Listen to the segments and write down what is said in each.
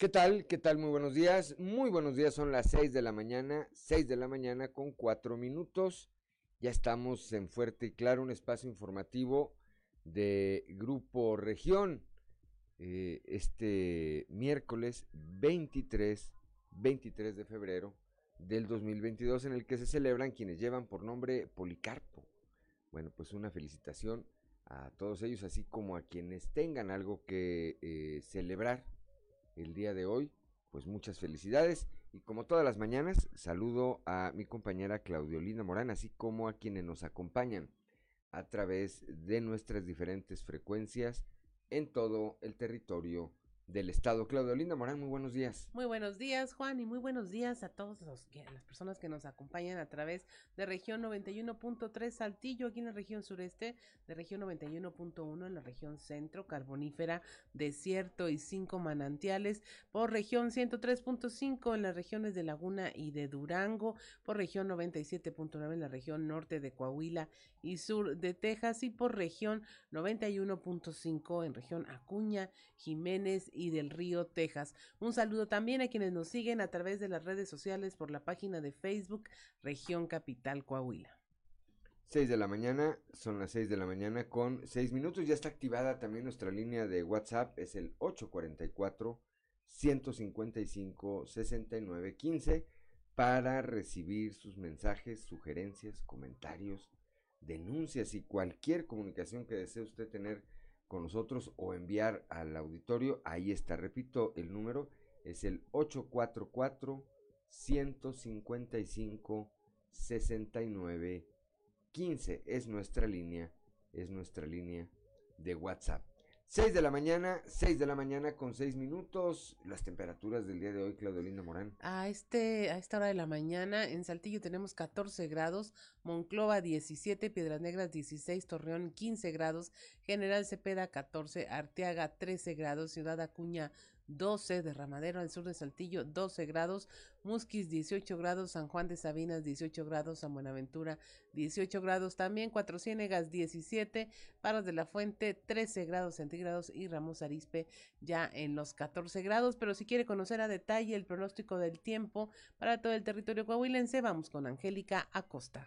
¿Qué tal? ¿Qué tal? Muy buenos días. Muy buenos días. Son las 6 de la mañana, 6 de la mañana con 4 minutos. Ya estamos en Fuerte y Claro, un espacio informativo de Grupo Región. Eh, este miércoles 23, 23 de febrero del 2022, en el que se celebran quienes llevan por nombre Policarpo. Bueno, pues una felicitación a todos ellos, así como a quienes tengan algo que eh, celebrar el día de hoy. Pues muchas felicidades y como todas las mañanas saludo a mi compañera Claudiolina Morán, así como a quienes nos acompañan a través de nuestras diferentes frecuencias en todo el territorio del Estado. Claudio Linda Morán, muy buenos días. Muy buenos días, Juan, y muy buenos días a que, las personas que nos acompañan a través de región 91.3 Saltillo, aquí en la región sureste, de región 91.1 en la región centro, carbonífera, desierto y cinco manantiales, por región 103.5 en las regiones de Laguna y de Durango, por región 97.9 en la región norte de Coahuila y sur de Texas, y por región 91.5 en región Acuña, Jiménez y del Río, Texas. Un saludo también a quienes nos siguen a través de las redes sociales por la página de Facebook Región Capital Coahuila. 6 de la mañana, son las 6 de la mañana con 6 minutos. Ya está activada también nuestra línea de WhatsApp, es el 844 155 6915 para recibir sus mensajes, sugerencias, comentarios, denuncias y cualquier comunicación que desee usted tener con nosotros o enviar al auditorio. Ahí está, repito, el número es el 844 155 69 15. Es nuestra línea, es nuestra línea de WhatsApp. 6 de la mañana, 6 de la mañana con 6 minutos. Las temperaturas del día de hoy, Claudelina Morán. A, este, a esta hora de la mañana, en Saltillo tenemos 14 grados, Monclova 17, Piedras Negras 16, Torreón 15 grados, General Cepeda 14, Arteaga 13 grados, Ciudad Acuña 12, Derramadero al sur de Saltillo 12 grados, Musquis 18 grados, San Juan de Sabinas 18 grados, San Buenaventura 18 grados, también Cuatro Ciénegas 17, Paras de la Fuente 13 grados centígrados y Ramos Arispe ya en los 14 grados, pero si quiere conocer a detalle el pronóstico del tiempo para todo el territorio coahuilense, vamos con Angélica Acosta.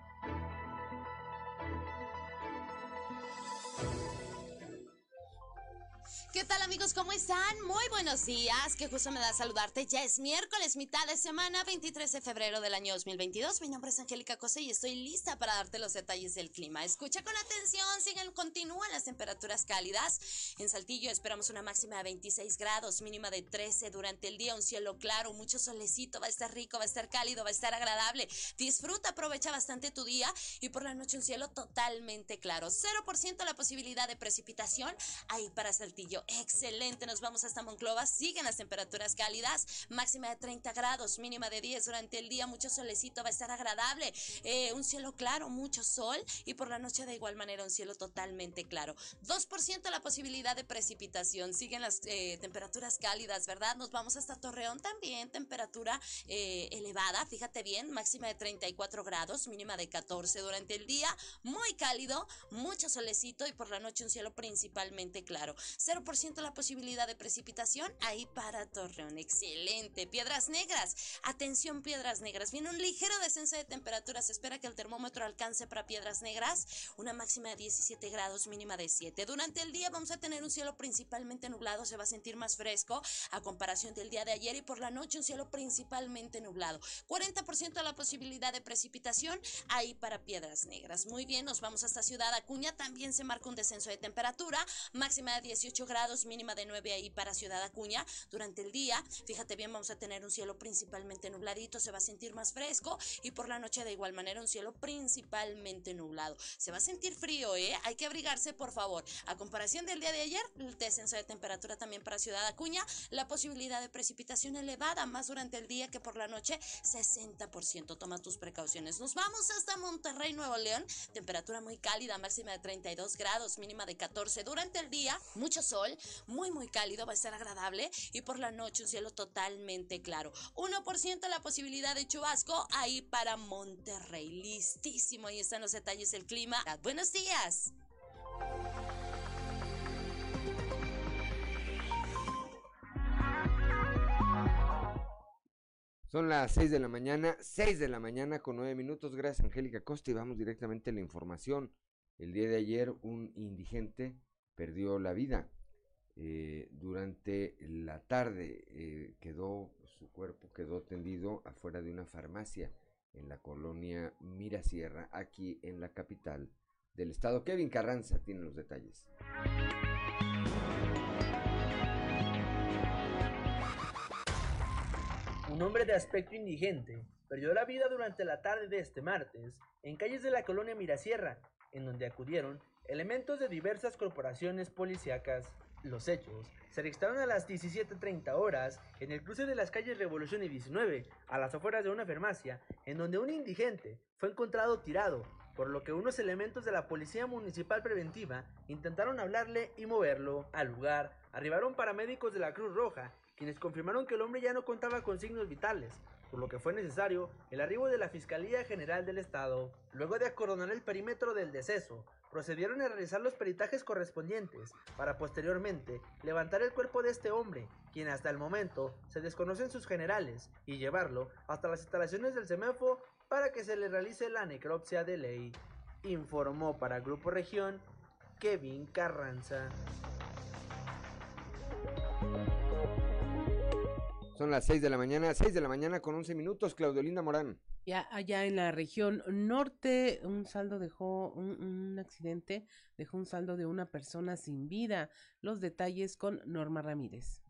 ¿Qué tal amigos? ¿Cómo están? Muy buenos días. Qué gusto me da saludarte. Ya es miércoles, mitad de semana, 23 de febrero del año 2022. Mi nombre es Angélica Cose y estoy lista para darte los detalles del clima. Escucha con atención, siguen, continúan las temperaturas cálidas. En Saltillo esperamos una máxima de 26 grados, mínima de 13 durante el día, un cielo claro, mucho solecito, va a estar rico, va a estar cálido, va a estar agradable. Disfruta, aprovecha bastante tu día y por la noche un cielo totalmente claro. 0% la posibilidad de precipitación ahí para Saltillo excelente. Nos vamos hasta Monclova. Siguen las temperaturas cálidas. Máxima de 30 grados, mínima de 10 durante el día. Mucho solecito, va a estar agradable. Eh, un cielo claro, mucho sol. Y por la noche de igual manera un cielo totalmente claro. 2% la posibilidad de precipitación. Siguen las eh, temperaturas cálidas, ¿verdad? Nos vamos hasta Torreón también. Temperatura eh, elevada. Fíjate bien. Máxima de 34 grados, mínima de 14 durante el día. Muy cálido, mucho solecito. Y por la noche un cielo principalmente claro. 0% la posibilidad de precipitación ahí para Torreón. Excelente. Piedras Negras. Atención, Piedras Negras. Viene un ligero descenso de temperatura. Se espera que el termómetro alcance para Piedras Negras una máxima de 17 grados, mínima de 7. Durante el día vamos a tener un cielo principalmente nublado. Se va a sentir más fresco a comparación del día de ayer y por la noche un cielo principalmente nublado. 40% la posibilidad de precipitación ahí para Piedras Negras. Muy bien, nos vamos hasta Ciudad Acuña. También se marca un descenso de temperatura. Máxima de 18 grados mínima de 9 ahí para Ciudad Acuña. Durante el día, fíjate bien, vamos a tener un cielo principalmente nubladito, se va a sentir más fresco y por la noche de igual manera un cielo principalmente nublado. Se va a sentir frío, ¿eh? Hay que abrigarse, por favor. A comparación del día de ayer, el descenso de temperatura también para Ciudad Acuña, la posibilidad de precipitación elevada más durante el día que por la noche, 60%. Toma tus precauciones. Nos vamos hasta Monterrey, Nuevo León. Temperatura muy cálida, máxima de 32 grados, mínima de 14. Durante el día, mucho sol muy muy cálido, va a estar agradable y por la noche un cielo totalmente claro. 1% la posibilidad de chubasco ahí para Monterrey. Listísimo, ahí están los detalles del clima. Buenos días. Son las 6 de la mañana, 6 de la mañana con 9 minutos. Gracias, Angélica Costa. Y vamos directamente a la información. El día de ayer, un indigente perdió la vida. Eh, durante la tarde eh, quedó, su cuerpo quedó tendido afuera de una farmacia en la colonia Mirasierra, aquí en la capital del estado. Kevin Carranza tiene los detalles. Un hombre de aspecto indigente perdió la vida durante la tarde de este martes en calles de la colonia Mirasierra, en donde acudieron elementos de diversas corporaciones policíacas. Los hechos se registraron a las 17.30 horas en el cruce de las calles Revolución y 19, a las afueras de una farmacia, en donde un indigente fue encontrado tirado, por lo que unos elementos de la Policía Municipal Preventiva intentaron hablarle y moverlo. Al lugar arribaron paramédicos de la Cruz Roja quienes confirmaron que el hombre ya no contaba con signos vitales, por lo que fue necesario el arribo de la Fiscalía General del Estado. Luego de acordonar el perímetro del deceso, procedieron a realizar los peritajes correspondientes para posteriormente levantar el cuerpo de este hombre, quien hasta el momento se desconocen sus generales, y llevarlo hasta las instalaciones del CEMEFO para que se le realice la necropsia de ley. Informó para Grupo Región Kevin Carranza. Son las 6 de la mañana, 6 de la mañana con 11 minutos, Claudelinda Morán. Ya allá en la región norte, un saldo dejó, un, un, accidente dejó un saldo de una persona sin vida. Los detalles con Norma Ramírez.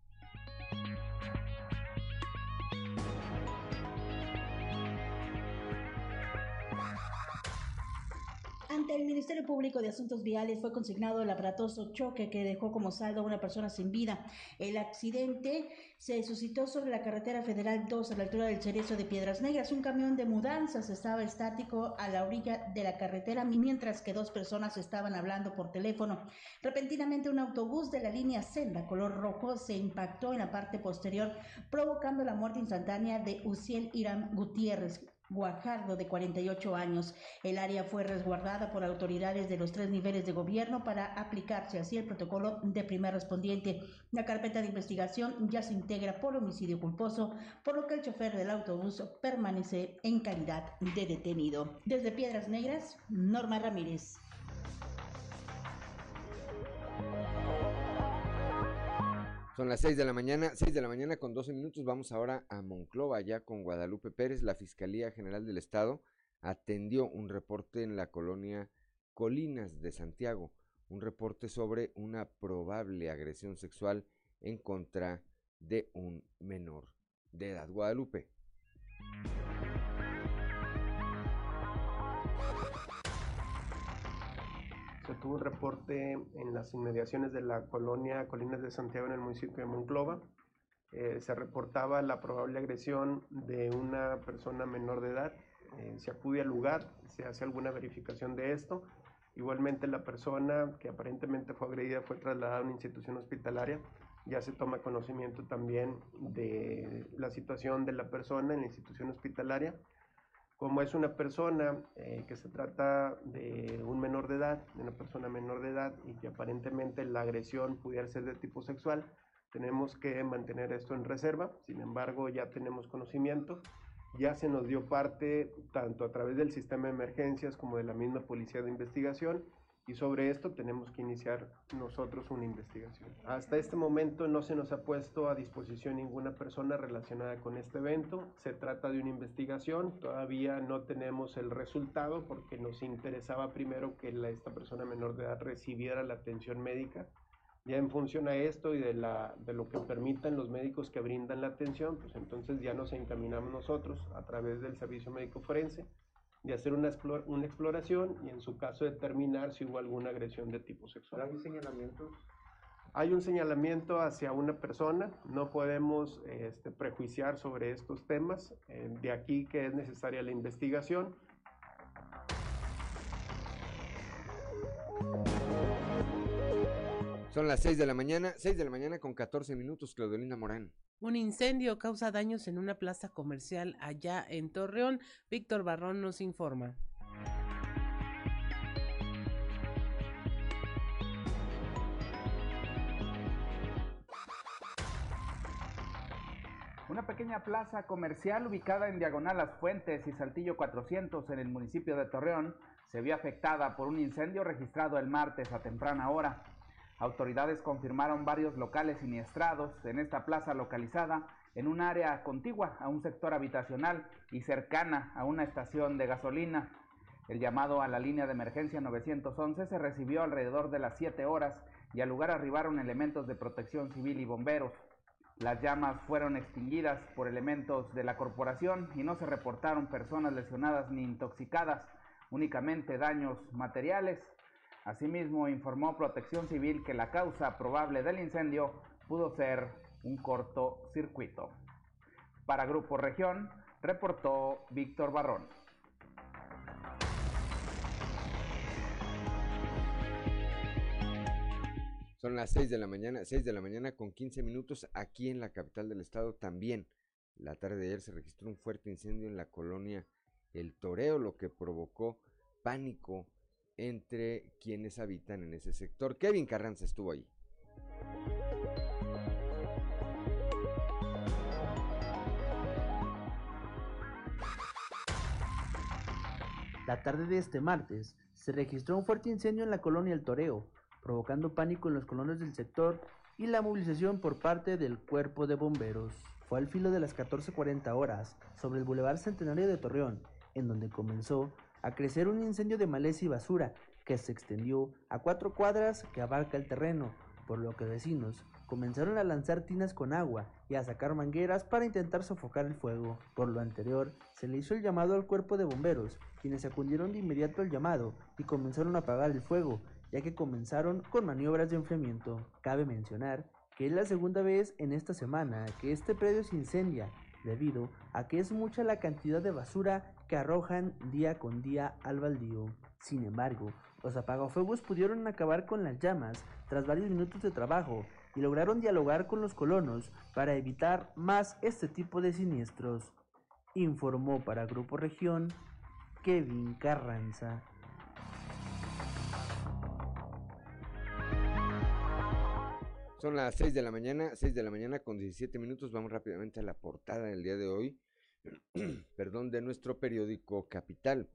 Ante el Ministerio Público de Asuntos Viales fue consignado el aparatoso choque que dejó como saldo a una persona sin vida. El accidente se suscitó sobre la carretera federal 2 a la altura del Cerezo de Piedras Negras. Un camión de mudanzas estaba estático a la orilla de la carretera mientras que dos personas estaban hablando por teléfono. Repentinamente un autobús de la línea Senda color rojo se impactó en la parte posterior provocando la muerte instantánea de Uciel Irán Gutiérrez, Guajardo, de 48 años. El área fue resguardada por autoridades de los tres niveles de gobierno para aplicarse así el protocolo de primer respondiente. La carpeta de investigación ya se integra por homicidio culposo, por lo que el chofer del autobús permanece en calidad de detenido. Desde Piedras Negras, Norma Ramírez. Son las 6 de la mañana, 6 de la mañana con 12 minutos. Vamos ahora a Monclova, ya con Guadalupe Pérez. La Fiscalía General del Estado atendió un reporte en la colonia Colinas de Santiago, un reporte sobre una probable agresión sexual en contra de un menor de edad. Guadalupe. Tuvo un reporte en las inmediaciones de la colonia Colinas de Santiago en el municipio de Monclova. Eh, se reportaba la probable agresión de una persona menor de edad. Eh, se acude al lugar, se hace alguna verificación de esto. Igualmente la persona que aparentemente fue agredida fue trasladada a una institución hospitalaria. Ya se toma conocimiento también de la situación de la persona en la institución hospitalaria como es una persona eh, que se trata de un menor de edad, de una persona menor de edad y que aparentemente la agresión pudiera ser de tipo sexual, tenemos que mantener esto en reserva. Sin embargo, ya tenemos conocimiento, ya se nos dio parte tanto a través del sistema de emergencias como de la misma policía de investigación y sobre esto tenemos que iniciar nosotros una investigación. Hasta este momento no se nos ha puesto a disposición ninguna persona relacionada con este evento. Se trata de una investigación, todavía no tenemos el resultado porque nos interesaba primero que esta persona menor de edad recibiera la atención médica. Ya en función a esto y de, de lo que permitan los médicos que brindan la atención, pues entonces ya nos encaminamos nosotros a través del servicio médico forense de hacer una, explor una exploración y en su caso determinar si hubo alguna agresión de tipo sexual. ¿Hay señalamientos? Hay un señalamiento hacia una persona, no podemos este, prejuiciar sobre estos temas, eh, de aquí que es necesaria la investigación. Son las 6 de la mañana, 6 de la mañana con 14 minutos, Claudelina Morán. Un incendio causa daños en una plaza comercial allá en Torreón. Víctor Barrón nos informa. Una pequeña plaza comercial ubicada en Diagonal Las Fuentes y Saltillo 400 en el municipio de Torreón se vio afectada por un incendio registrado el martes a temprana hora. Autoridades confirmaron varios locales siniestrados en esta plaza localizada en un área contigua a un sector habitacional y cercana a una estación de gasolina. El llamado a la línea de emergencia 911 se recibió alrededor de las 7 horas y al lugar arribaron elementos de protección civil y bomberos. Las llamas fueron extinguidas por elementos de la corporación y no se reportaron personas lesionadas ni intoxicadas, únicamente daños materiales. Asimismo, informó Protección Civil que la causa probable del incendio pudo ser un cortocircuito. Para Grupo Región, reportó Víctor Barrón. Son las 6 de la mañana, 6 de la mañana con 15 minutos aquí en la capital del estado también. La tarde de ayer se registró un fuerte incendio en la colonia El Toreo, lo que provocó pánico entre quienes habitan en ese sector. Kevin Carranza estuvo ahí. La tarde de este martes se registró un fuerte incendio en la colonia El Toreo, provocando pánico en los colonos del sector y la movilización por parte del cuerpo de bomberos. Fue al filo de las 14.40 horas sobre el Boulevard Centenario de Torreón, en donde comenzó a crecer un incendio de maleza y basura que se extendió a cuatro cuadras que abarca el terreno, por lo que vecinos comenzaron a lanzar tinas con agua y a sacar mangueras para intentar sofocar el fuego. Por lo anterior, se le hizo el llamado al cuerpo de bomberos, quienes acudieron de inmediato al llamado y comenzaron a apagar el fuego, ya que comenzaron con maniobras de enfriamiento. Cabe mencionar que es la segunda vez en esta semana que este predio se incendia, debido a que es mucha la cantidad de basura que arrojan día con día al baldío. Sin embargo, los apagafuegos pudieron acabar con las llamas tras varios minutos de trabajo y lograron dialogar con los colonos para evitar más este tipo de siniestros. Informó para Grupo Región Kevin Carranza. Son las 6 de la mañana, 6 de la mañana con 17 minutos. Vamos rápidamente a la portada del día de hoy, perdón, de nuestro periódico Capital,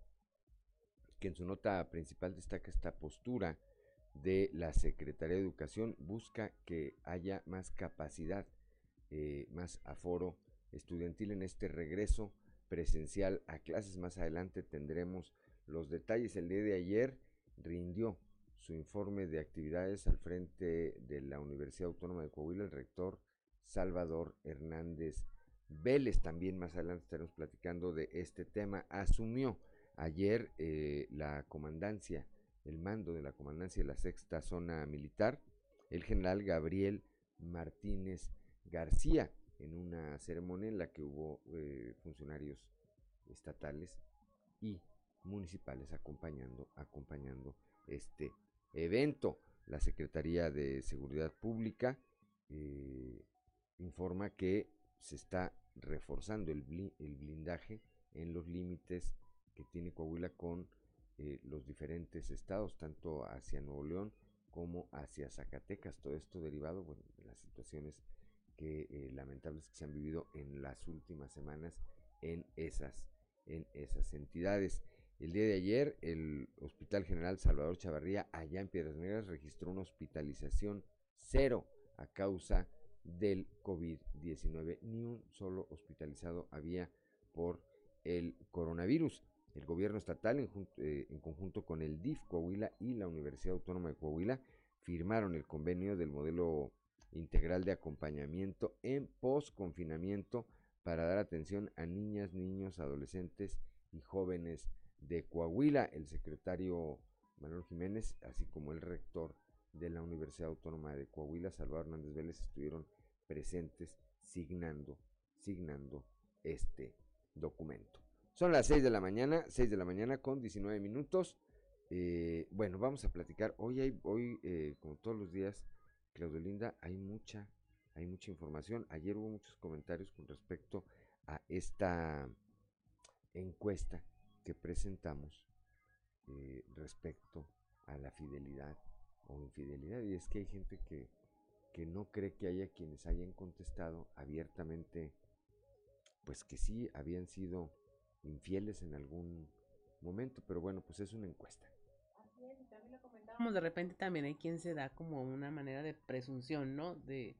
que en su nota principal destaca esta postura de la Secretaría de Educación, busca que haya más capacidad, eh, más aforo estudiantil en este regreso presencial a clases. Más adelante tendremos los detalles. El día de ayer rindió su informe de actividades al frente de la Universidad Autónoma de Coahuila, el rector Salvador Hernández Vélez. También más adelante estaremos platicando de este tema. Asumió ayer eh, la comandancia, el mando de la comandancia de la sexta zona militar, el general Gabriel Martínez García, en una ceremonia en la que hubo eh, funcionarios estatales y municipales acompañando, acompañando este evento. La Secretaría de Seguridad Pública eh, informa que se está reforzando el, blindaje en los límites que tiene Coahuila con eh, los diferentes estados, tanto hacia Nuevo León como hacia Zacatecas. Todo esto derivado de las situaciones que eh, lamentables que se han vivido en las últimas semanas en esas, en esas entidades. El día de ayer, el Hospital General Salvador Chavarría, allá en Piedras Negras, registró una hospitalización cero a causa del COVID-19. Ni un solo hospitalizado había por el coronavirus. El gobierno estatal, en, eh, conjunto con el DIF Coahuila y la Universidad Autónoma de Coahuila, firmaron el convenio del modelo integral de acompañamiento en post-confinamiento para dar atención a niñas, niños, adolescentes y jóvenes de Coahuila, el secretario Manuel Jiménez, así como el rector de la Universidad Autónoma de Coahuila, Salvador Hernández Vélez, estuvieron presentes signando, signando este documento. Son las 6 de la mañana, 6 de la mañana con 19 minutos. Eh, bueno, vamos a platicar. Hoy hay, hoy, eh, como todos los días, Claudio Linda, hay mucha, hay mucha información. Ayer hubo muchos comentarios con respecto a esta encuesta que presentamos eh, respecto a la fidelidad o infidelidad. Y es que hay gente que, que no cree que haya quienes hayan contestado abiertamente, pues que sí habían sido infieles en algún momento, pero bueno, pues es una encuesta. Como de repente también hay quien se da como una manera de presunción, ¿no? De,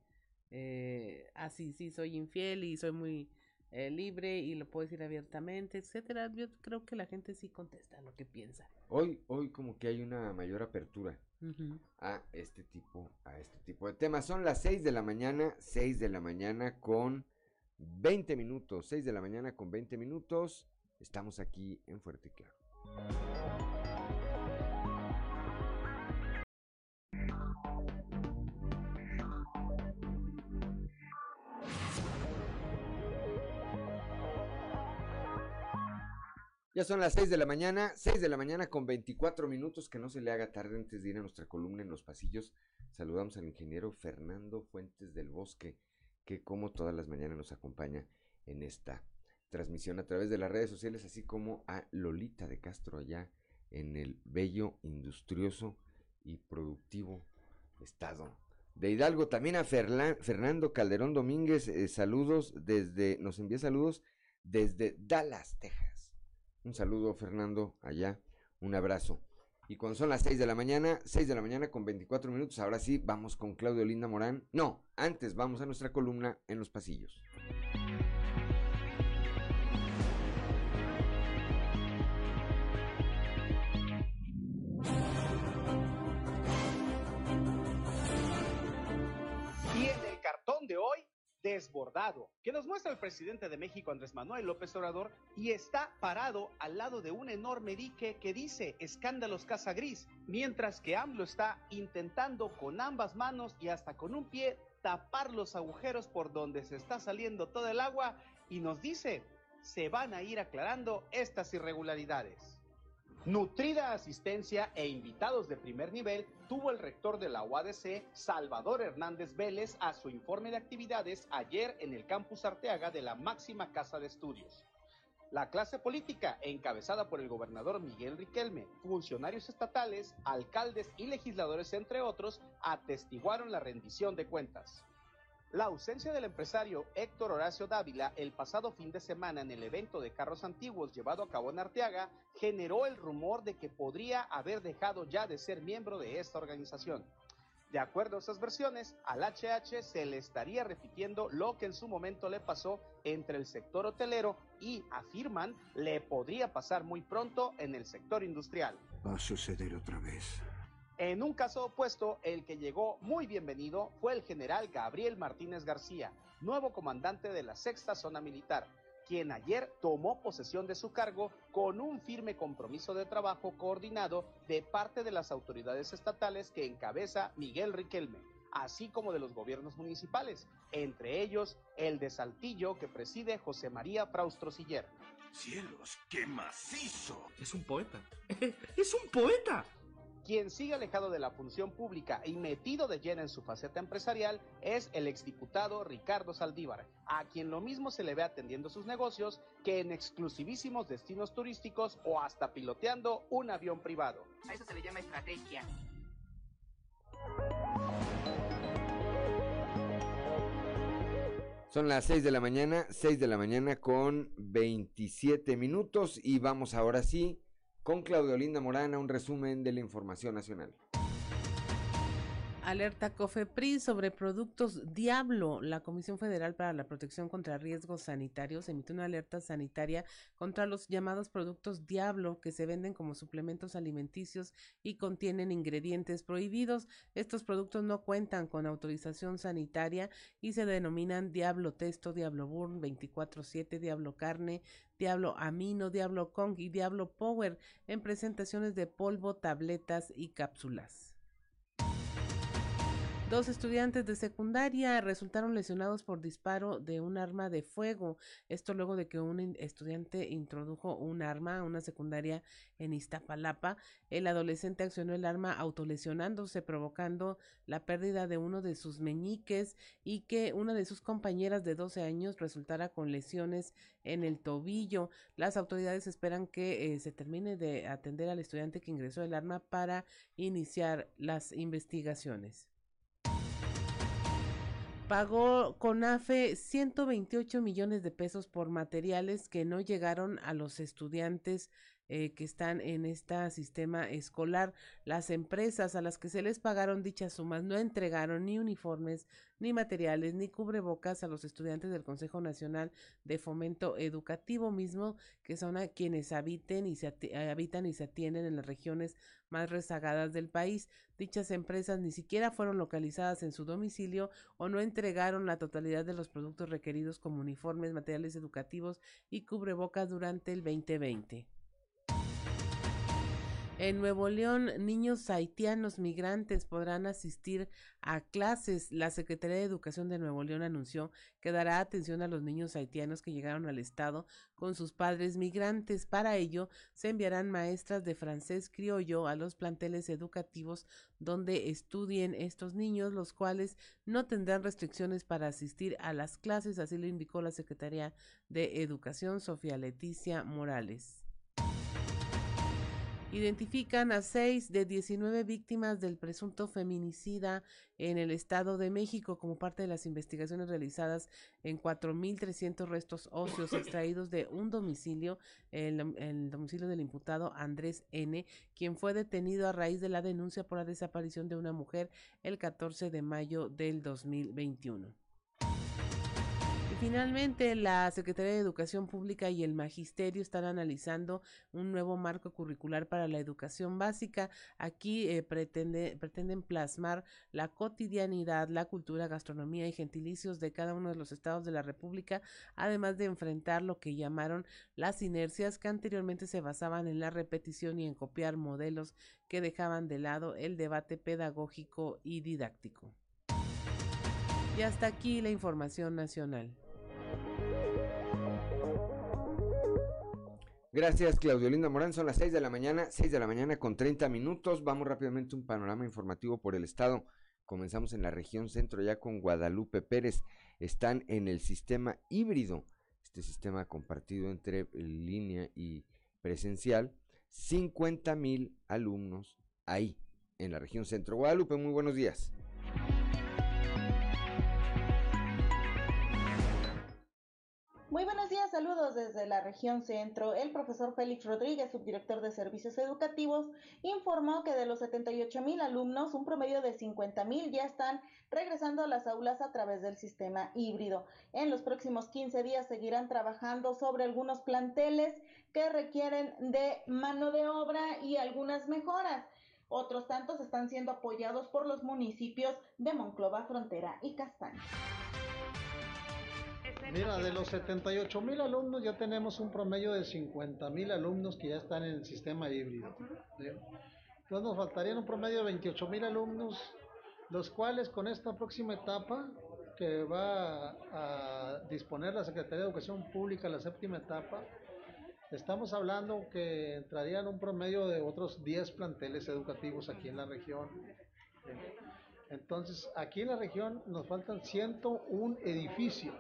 eh, así, sí, soy infiel y soy muy eh, libre y lo puedo decir abiertamente, etcétera. Yo creo que la gente sí contesta lo que piensa. Hoy, hoy como que hay una mayor apertura a este tipo, a este tipo de temas. Son las 6 de la mañana, 6 de la mañana con 20 minutos, 6 de la mañana con 20 minutos. Estamos aquí en Fuerte Claro. Ya son las 6 de la mañana, 6 de la mañana con 24 minutos, que no se le haga tarde antes de ir a nuestra columna en los pasillos. Saludamos al ingeniero Fernando Fuentes del Bosque, que como todas las mañanas nos acompaña en esta transmisión a través de las redes sociales, así como a Lolita de Castro allá en el bello, industrioso y productivo estado de Hidalgo. También a Fernando Calderón Domínguez, eh, saludos desde, nos envía saludos desde Dallas, Texas. Un saludo, Fernando, allá. Un abrazo. Y cuando son las 6 de la mañana, 6 de la mañana con 24 minutos, ahora sí, vamos con Claudio Linda Morán. No, antes vamos a nuestra columna en los pasillos. Desbordado que nos muestra el presidente de México Andrés Manuel López Obrador y está parado al lado de un enorme dique que dice escándalos casa gris, mientras que AMLO está intentando con ambas manos y hasta con un pie tapar los agujeros por donde se está saliendo todo el agua y nos dice se van a ir aclarando estas irregularidades. Nutrida asistencia e invitados de primer nivel tuvo el rector de la UADC, Salvador Hernández Vélez, a su informe de actividades ayer en el campus Arteaga de la máxima casa de estudios. La clase política, encabezada por el gobernador Miguel Riquelme, funcionarios estatales, alcaldes y legisladores, entre otros, atestiguaron la rendición de cuentas. La ausencia del empresario Héctor Horacio Dávila el pasado fin de semana en el evento de carros antiguos llevado a cabo en Arteaga generó el rumor de que podría haber dejado ya de ser miembro de esta organización. De acuerdo a esas versiones, al HH se le estaría repitiendo lo que en su momento le pasó entre el sector hotelero y, afirman, le podría pasar muy pronto en el sector industrial. Va a suceder otra vez. En un caso opuesto, el que llegó muy bienvenido fue el general Gabriel Martínez García, nuevo comandante de la sexta zona militar, quien ayer tomó posesión de su cargo con un firme compromiso de trabajo coordinado de parte de las autoridades estatales que encabeza Miguel Riquelme, así como de los gobiernos municipales, entre ellos el de Saltillo que preside José María Fraustro Siller. ¡Cielos, qué macizo! Es un poeta. ¡Es un poeta! Quien sigue alejado de la función pública y metido de lleno en su faceta empresarial es el exdiputado Ricardo Saldívar, a quien lo mismo se le ve atendiendo sus negocios que en exclusivísimos destinos turísticos o hasta piloteando un avión privado. A eso se le llama estrategia. Son las 6 de la mañana, 6 de la mañana con 27 minutos y vamos ahora sí con Claudio Linda Morana, un resumen de la información nacional. Alerta COFEPRIS sobre productos Diablo. La Comisión Federal para la Protección contra Riesgos Sanitarios emite una alerta sanitaria contra los llamados productos Diablo que se venden como suplementos alimenticios y contienen ingredientes prohibidos. Estos productos no cuentan con autorización sanitaria y se denominan Diablo Testo, Diablo Burn 24/7, Diablo Carne, Diablo Amino, Diablo Kong y Diablo Power en presentaciones de polvo, tabletas y cápsulas. Dos estudiantes de secundaria resultaron lesionados por disparo de un arma de fuego. Esto luego de que un estudiante introdujo un arma a una secundaria en Iztapalapa. El adolescente accionó el arma autolesionándose, provocando la pérdida de uno de sus meñiques y que una de sus compañeras de 12 años resultara con lesiones en el tobillo. Las autoridades esperan que eh, se termine de atender al estudiante que ingresó el arma para iniciar las investigaciones pagó CONAFE 128 millones de pesos por materiales que no llegaron a los estudiantes eh, que están en este sistema escolar. Las empresas a las que se les pagaron dichas sumas no entregaron ni uniformes, ni materiales, ni cubrebocas a los estudiantes del Consejo Nacional de Fomento Educativo mismo, que son quienes habiten y se habitan y se atienden en las regiones más rezagadas del país. Dichas empresas ni siquiera fueron localizadas en su domicilio o no entregaron la totalidad de los productos requeridos como uniformes, materiales educativos y cubrebocas durante el 2020. En Nuevo León, niños haitianos migrantes podrán asistir a clases. La Secretaría de Educación de Nuevo León anunció que dará atención a los niños haitianos que llegaron al estado con sus padres migrantes. Para ello, se enviarán maestras de francés criollo a los planteles educativos donde estudien estos niños, los cuales no tendrán restricciones para asistir a las clases, así lo indicó la Secretaría de Educación, Sofía Leticia Morales. Identifican a seis de 19 víctimas del presunto feminicida en el Estado de México como parte de las investigaciones realizadas en 4.300 restos óseos extraídos de un domicilio, el, el, domicilio del imputado Andrés N., quien fue detenido a raíz de la denuncia por la desaparición de una mujer el 14 de mayo del 2021. Finalmente, la Secretaría de Educación Pública y el Magisterio están analizando un nuevo marco curricular para la educación básica. Aquí eh, pretende, pretenden plasmar la cotidianidad, la cultura, gastronomía y gentilicios de cada uno de los estados de la República, además de enfrentar lo que llamaron las inercias que anteriormente se basaban en la repetición y en copiar modelos que dejaban de lado el debate pedagógico y didáctico. Y hasta aquí la información nacional. Gracias, Claudio Linda Morán. Son las 6 de la mañana, 6 de la mañana con 30 minutos. Vamos rápidamente a un panorama informativo por el estado. Comenzamos en la región centro ya con Guadalupe Pérez. Están en el sistema híbrido, este sistema compartido entre línea y presencial. 50 mil alumnos ahí, en la región centro. Guadalupe, muy buenos días. Muy buenos saludos desde la región centro. El profesor Félix Rodríguez, subdirector de servicios educativos, informó que de los 78 mil alumnos, un promedio de 50 mil ya están regresando a las aulas a través del sistema híbrido. En los próximos 15 días seguirán trabajando sobre algunos planteles que requieren de mano de obra y algunas mejoras. Otros tantos están siendo apoyados por los municipios de Monclova, Frontera y Castaño. Mira, de los 78 mil alumnos ya tenemos un promedio de 50 mil alumnos que ya están en el sistema híbrido. Entonces nos faltarían un promedio de 28 mil alumnos, los cuales con esta próxima etapa que va a disponer la Secretaría de Educación Pública, la séptima etapa, estamos hablando que entrarían un promedio de otros 10 planteles educativos aquí en la región. Entonces, aquí en la región nos faltan 101 edificios,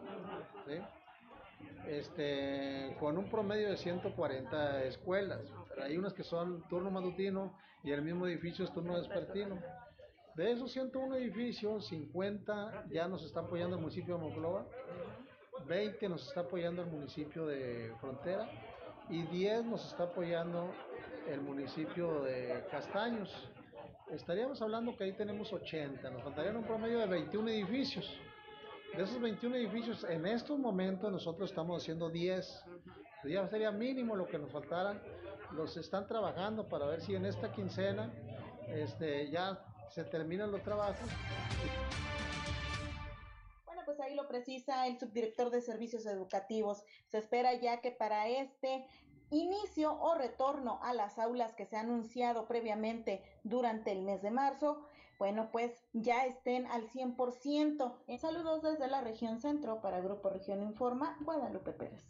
este, con un promedio de 140 escuelas. hay unas que son turno matutino y el mismo edificio es turno despertino. De esos 101 edificios, 50 ya nos está apoyando el municipio de Monclova, 20 nos está apoyando el municipio de Frontera y 10 nos está apoyando el municipio de Castaños estaríamos hablando que ahí tenemos 80, nos faltarían un promedio de 21 edificios. De esos 21 edificios, en estos momentos nosotros estamos haciendo 10. Ya sería mínimo lo que nos faltara. Los están trabajando para ver si en esta quincena este, ya se terminan los trabajos. Bueno, pues ahí lo precisa el subdirector de servicios educativos. Se espera ya que para este inicio o retorno a las aulas que se ha anunciado previamente durante el mes de marzo, bueno, pues ya estén al 100%. Saludos desde la región centro para Grupo Región Informa, Guadalupe Pérez.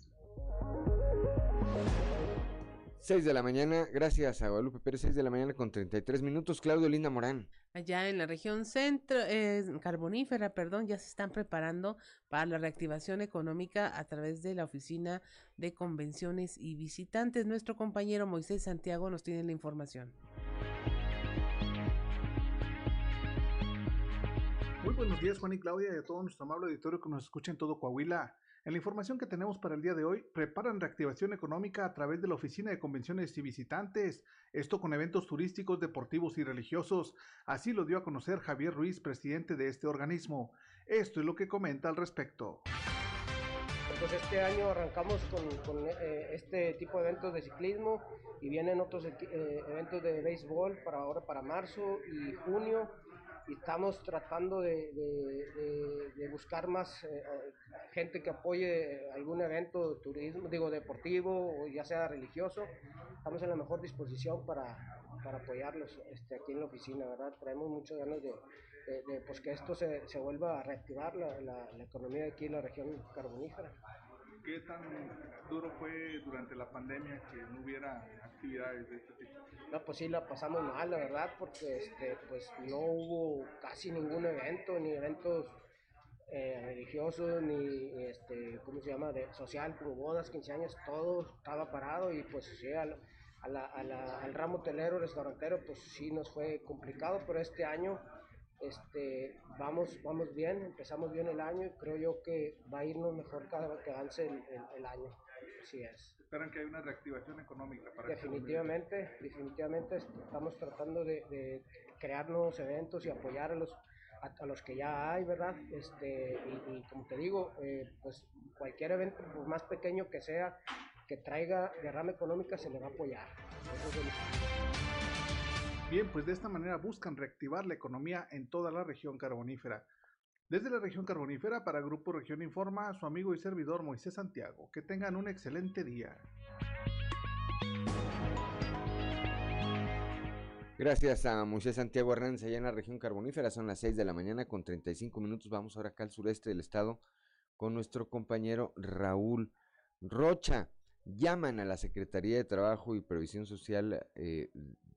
6 de la mañana, gracias a Guadalupe Pérez, 6 de la mañana con 33 minutos. Claudio Linda Morán. Allá en la región centro, eh, carbonífera, perdón, ya se están preparando para la reactivación económica a través de la Oficina de Convenciones y Visitantes. Nuestro compañero Moisés Santiago nos tiene la información. Muy buenos días, Juan y Claudia, y a todo nuestro amable auditorio que nos escucha en todo Coahuila. En la información que tenemos para el día de hoy, preparan reactivación económica a través de la Oficina de Convenciones y Visitantes, esto con eventos turísticos, deportivos y religiosos. Así lo dio a conocer Javier Ruiz, presidente de este organismo. Esto es lo que comenta al respecto. Pues este año arrancamos con, eh, este tipo de eventos de ciclismo y vienen otros eh, eventos de béisbol para ahora para marzo y junio y estamos tratando de, buscar más eh, gente que apoye algún evento de turismo, digo deportivo o ya sea religioso. Estamos en la mejor disposición para, para apoyarlos este, aquí en la oficina, ¿verdad? Traemos muchas ganas de, pues que esto se, se, vuelva a reactivar la, la, la economía de aquí en la región carbonífera. ¿Qué tan duro fue durante la pandemia que no hubiera actividades de este tipo? No, pues sí, la pasamos mal, la verdad, porque este, pues no hubo casi ningún evento, ni eventos eh, religiosos, ni, este, ¿cómo se llama?, de social, como bodas, 15 años, todo estaba parado y pues sí, al, al ramo hotelero, restaurantero, pues sí nos fue complicado, pero este año este, vamos, vamos bien, empezamos bien el año y creo yo que va a irnos mejor cada vez que avance el, el, año. Así es. ¿Esperan que haya una reactivación económica para este Definitivamente, definitivamente estamos tratando de, de, crear nuevos eventos y apoyar a los, a, los que ya hay, ¿verdad? Este, y, como te digo, eh, pues cualquier evento, por más pequeño que sea, que traiga derrama económica, se le va a apoyar. Bien, pues de esta manera buscan reactivar la economía en toda la región carbonífera. Desde la región carbonífera para Grupo Región Informa, su amigo y servidor Moisés Santiago. Que tengan un excelente día. Gracias a Moisés Santiago Hernández allá en la región carbonífera. Son las 6 de la mañana con 35 minutos. Vamos ahora acá al sureste del estado con nuestro compañero Raúl Rocha. Llaman a la Secretaría de Trabajo y Previsión Social eh,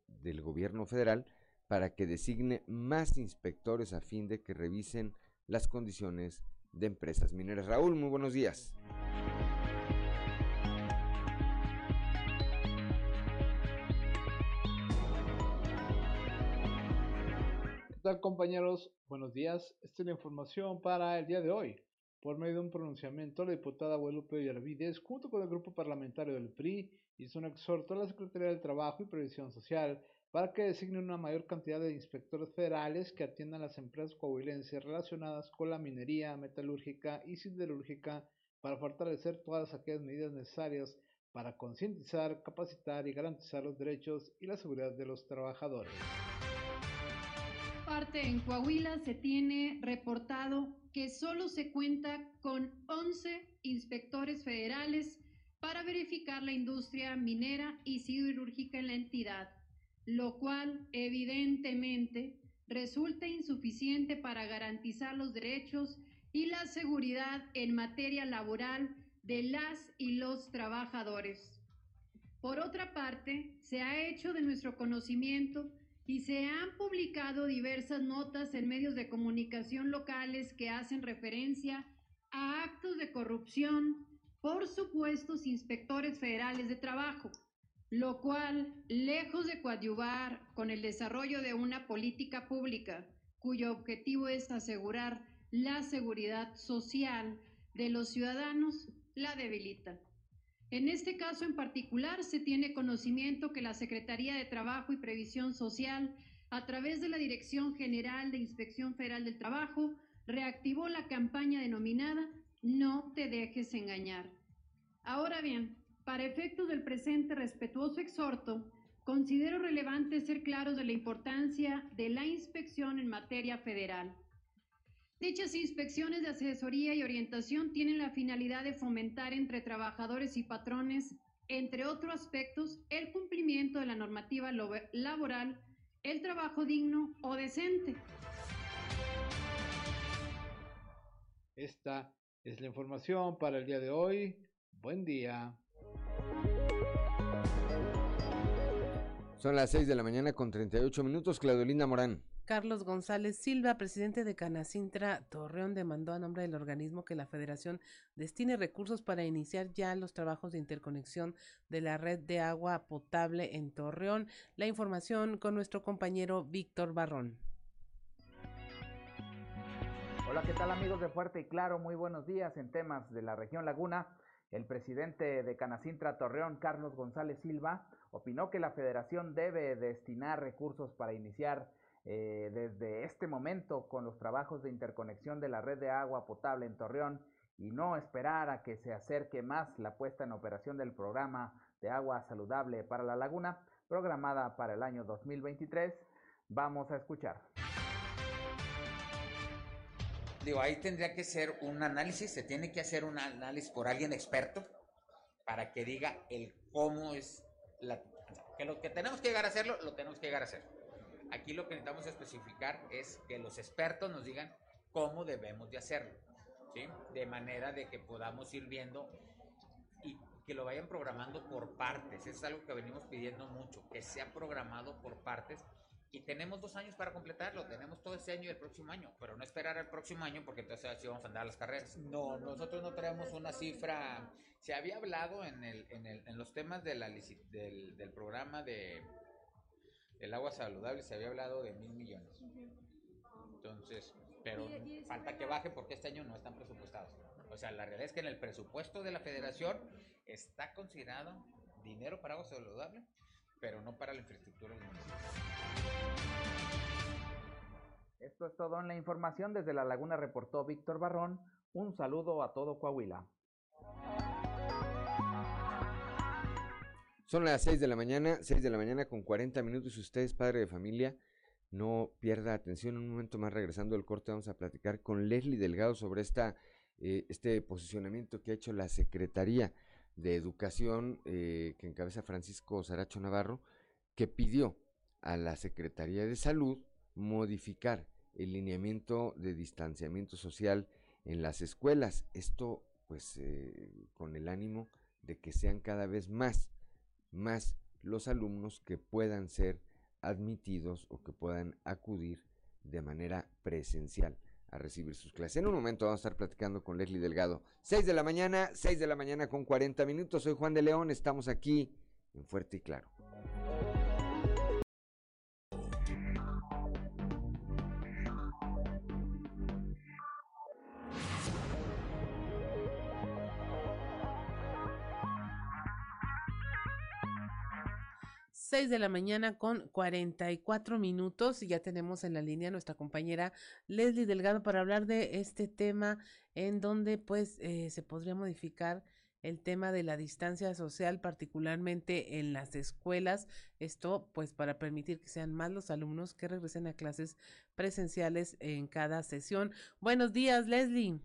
del gobierno federal para que designe más inspectores a fin de que revisen las condiciones de empresas mineras. Raúl, muy buenos días. ¿Qué tal compañeros? Buenos días. Esta es la información para el día de hoy. Por medio de un pronunciamiento, la diputada Guadalupe Villarvides, junto con el grupo parlamentario del PRI, hizo un exhorto a la Secretaría del Trabajo y Previsión Social para que designe una mayor cantidad de inspectores federales que atiendan las empresas coahuilenses relacionadas con la minería, metalúrgica y siderúrgica para fortalecer todas aquellas medidas necesarias para concientizar, capacitar y garantizar los derechos y la seguridad de los trabajadores. Parte en Coahuila se tiene reportado que solo se cuenta con 11 inspectores federales para verificar la industria minera y siderúrgica en la entidad lo cual evidentemente resulta insuficiente para garantizar los derechos y la seguridad en materia laboral de las y los trabajadores. Por otra parte, se ha hecho de nuestro conocimiento y se han publicado diversas notas en medios de comunicación locales que hacen referencia a actos de corrupción por supuestos inspectores federales de trabajo lo cual, lejos de coadyuvar con el desarrollo de una política pública cuyo objetivo es asegurar la seguridad social de los ciudadanos, la debilita. En este caso en particular, se tiene conocimiento que la Secretaría de Trabajo y Previsión Social, a través de la Dirección General de Inspección Federal del Trabajo, reactivó la campaña denominada No te dejes engañar. Ahora bien, para efectos del presente respetuoso exhorto, considero relevante ser claros de la importancia de la inspección en materia federal. Dichas inspecciones de asesoría y orientación tienen la finalidad de fomentar entre trabajadores y patrones, entre otros aspectos, el cumplimiento de la normativa laboral el trabajo digno o decente. Esta es la información para el día de hoy. Buen día. Son las 6 de la mañana con 38 minutos. Claudelina Morán. Carlos González Silva, presidente de Canacintra Torreón, demandó a nombre del organismo que la federación destine recursos para iniciar ya los trabajos de interconexión de la red de agua potable en Torreón. La información con nuestro compañero Víctor Barrón. Hola, ¿qué tal amigos de Fuerte y Claro? Muy buenos días en temas de la región Laguna. El presidente de Canacintra Torreón, Carlos González Silva, opinó que la federación debe destinar recursos para iniciar eh, desde este momento con los trabajos de interconexión de la red de agua potable en Torreón y no esperar a que se acerque más la puesta en operación del programa de agua saludable para la laguna, programada para el año 2023. Vamos a escuchar. Digo, ahí tendría que ser un análisis, se tiene que hacer un análisis por alguien experto para que diga el cómo es la... Que lo que tenemos que llegar a hacerlo, lo tenemos que llegar a hacer. Aquí lo que necesitamos especificar es que los expertos nos digan cómo debemos de hacerlo, ¿sí? De manera de que podamos ir viendo y que lo vayan programando por partes. Es algo que venimos pidiendo mucho, que sea programado por partes. Y tenemos dos años para completarlo, tenemos todo este año y el próximo año, pero no esperar al próximo año porque entonces así vamos a andar las carreras. No, nosotros no tenemos una cifra. Se había hablado en, el, en, el, en los temas de la, del, del programa de el agua saludable se había hablado de mil millones. Entonces, pero falta que baje porque este año no están presupuestados. O sea, la realidad es que en el presupuesto de la federación está considerado dinero para agua saludable, pero no para la infraestructura del municipio. Esto es todo en la información. Desde La Laguna reportó Víctor Barrón. Un saludo a todo Coahuila. Son las 6 de la mañana, 6 de la mañana con 40 minutos. Si usted es padre de familia, no pierda atención. En un momento más, regresando del corte, vamos a platicar con Leslie Delgado sobre esta, eh, este posicionamiento que ha hecho la Secretaría de Educación eh, que encabeza Francisco Saracho Navarro, que pidió a la Secretaría de Salud modificar el lineamiento de distanciamiento social en las escuelas. Esto, pues, eh, con el ánimo de que sean cada vez más más los alumnos que puedan ser admitidos o que puedan acudir de manera presencial a recibir sus clases. En un momento vamos a estar platicando con Leslie Delgado. 6 de la mañana, 6 de la mañana con 40 minutos. Soy Juan de León, estamos aquí en Fuerte y Claro. 6 de la mañana con 44 minutos y ya tenemos en la línea nuestra compañera Leslie Delgado para hablar de este tema en donde pues eh, se podría modificar el tema de la distancia social, particularmente en las escuelas. Esto, pues, para permitir que sean más los alumnos que regresen a clases presenciales en cada sesión. Buenos días, Leslie.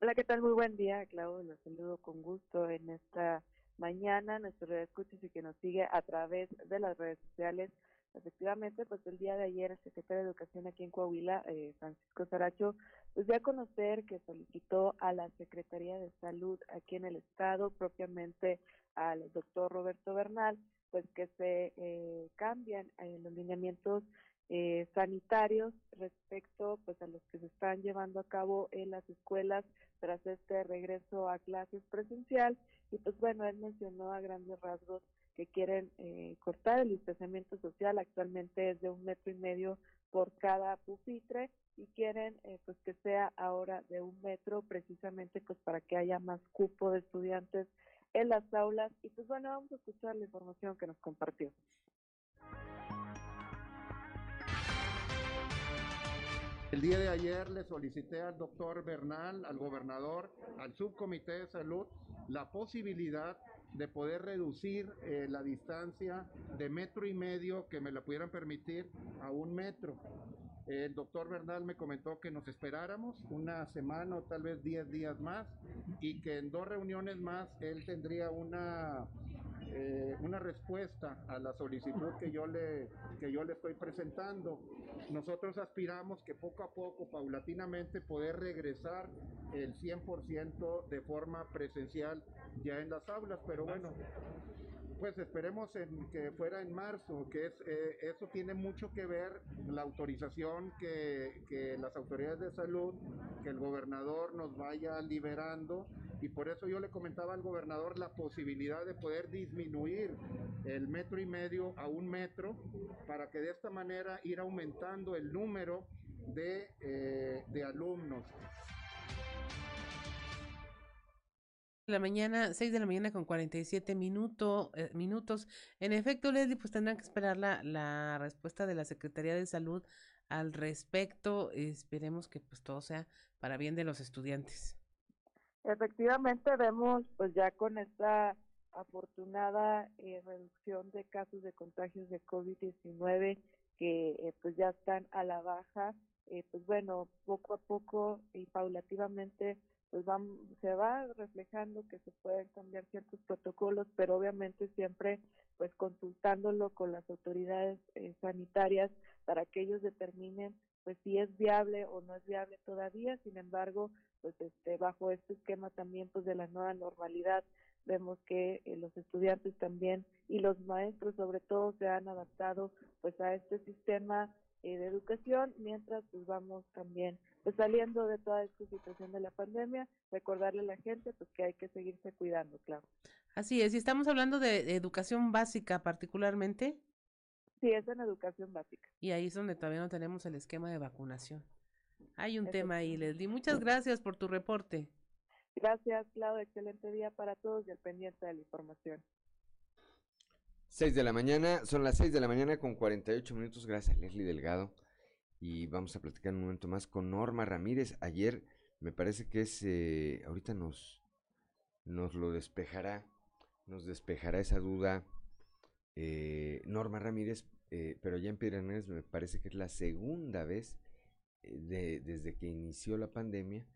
Hola, ¿qué tal? Muy buen día, Claudio. Los saludo con gusto en esta mañana, nuestro escuchas y que nos sigue a través de las redes sociales. Efectivamente, pues el día de ayer el secretario de Educación aquí en Coahuila, eh, Francisco Saracho, pues dio a conocer que solicitó a la Secretaría de Salud aquí en el Estado, propiamente al doctor Roberto Bernal, pues que se eh, cambian eh, los lineamientos eh, sanitarios respecto pues a los que se están llevando a cabo en las escuelas tras este regreso a clases presencial y pues bueno él mencionó a grandes rasgos que quieren eh, cortar el distanciamiento social actualmente es de un metro y medio por cada pupitre y quieren eh, pues que sea ahora de un metro precisamente pues para que haya más cupo de estudiantes en las aulas y pues bueno vamos a escuchar la información que nos compartió. El día de ayer le solicité al doctor Bernal, al gobernador, al subcomité de salud, la posibilidad de poder reducir eh, la distancia de metro y medio que me la pudieran permitir a un metro. El doctor Bernal me comentó que nos esperáramos una semana o tal vez diez días más y que en dos reuniones más él tendría una eh, una respuesta a la solicitud que yo, le, que yo le estoy presentando. Nosotros aspiramos que poco a poco, paulatinamente, poder regresar el 100% de forma presencial ya en las aulas, pero bueno, pues esperemos en que fuera en marzo, que es, eh, eso tiene mucho que ver la autorización que, que las autoridades de salud, que el gobernador nos vaya liberando y por eso yo le comentaba al gobernador la posibilidad de poder disminuir el metro y medio a un metro para que de esta manera ir aumentando el número de, eh, de alumnos. la mañana, 6 de la mañana con 47 minuto, eh, minutos. En efecto, Leslie, pues tendrán que esperar la, la respuesta de la Secretaría de Salud al respecto. Esperemos que pues todo sea para bien de los estudiantes. Efectivamente, vemos pues ya con esta afortunada eh, reducción de casos de contagios de COVID-19 que eh, pues ya están a la baja, eh, pues bueno, poco a poco y paulativamente pues van, se va reflejando que se pueden cambiar ciertos protocolos, pero obviamente siempre pues consultándolo con las autoridades eh, sanitarias para que ellos determinen pues si es viable o no es viable todavía, sin embargo, pues este bajo este esquema también pues de la nueva normalidad vemos que eh, los estudiantes también y los maestros sobre todo se han adaptado pues a este sistema eh, de educación, mientras pues vamos también pues saliendo de toda esta situación de la pandemia, recordarle a la gente pues que hay que seguirse cuidando, claro. Así es, y estamos hablando de educación básica particularmente. Sí, es en educación básica. Y ahí es donde todavía no tenemos el esquema de vacunación. Hay un tema ahí, Leslie. Muchas gracias por tu reporte. Gracias, Claudio. Excelente día para todos y al pendiente de la información. 6 de la mañana, son las 6 de la mañana con 48 minutos. Gracias, Leslie Delgado. Y vamos a platicar un momento más con Norma Ramírez. Ayer me parece que es, eh, ahorita nos, nos lo despejará, nos despejará esa duda eh, Norma Ramírez, eh, pero ya en Piedras me parece que es la segunda vez de, desde que inició la pandemia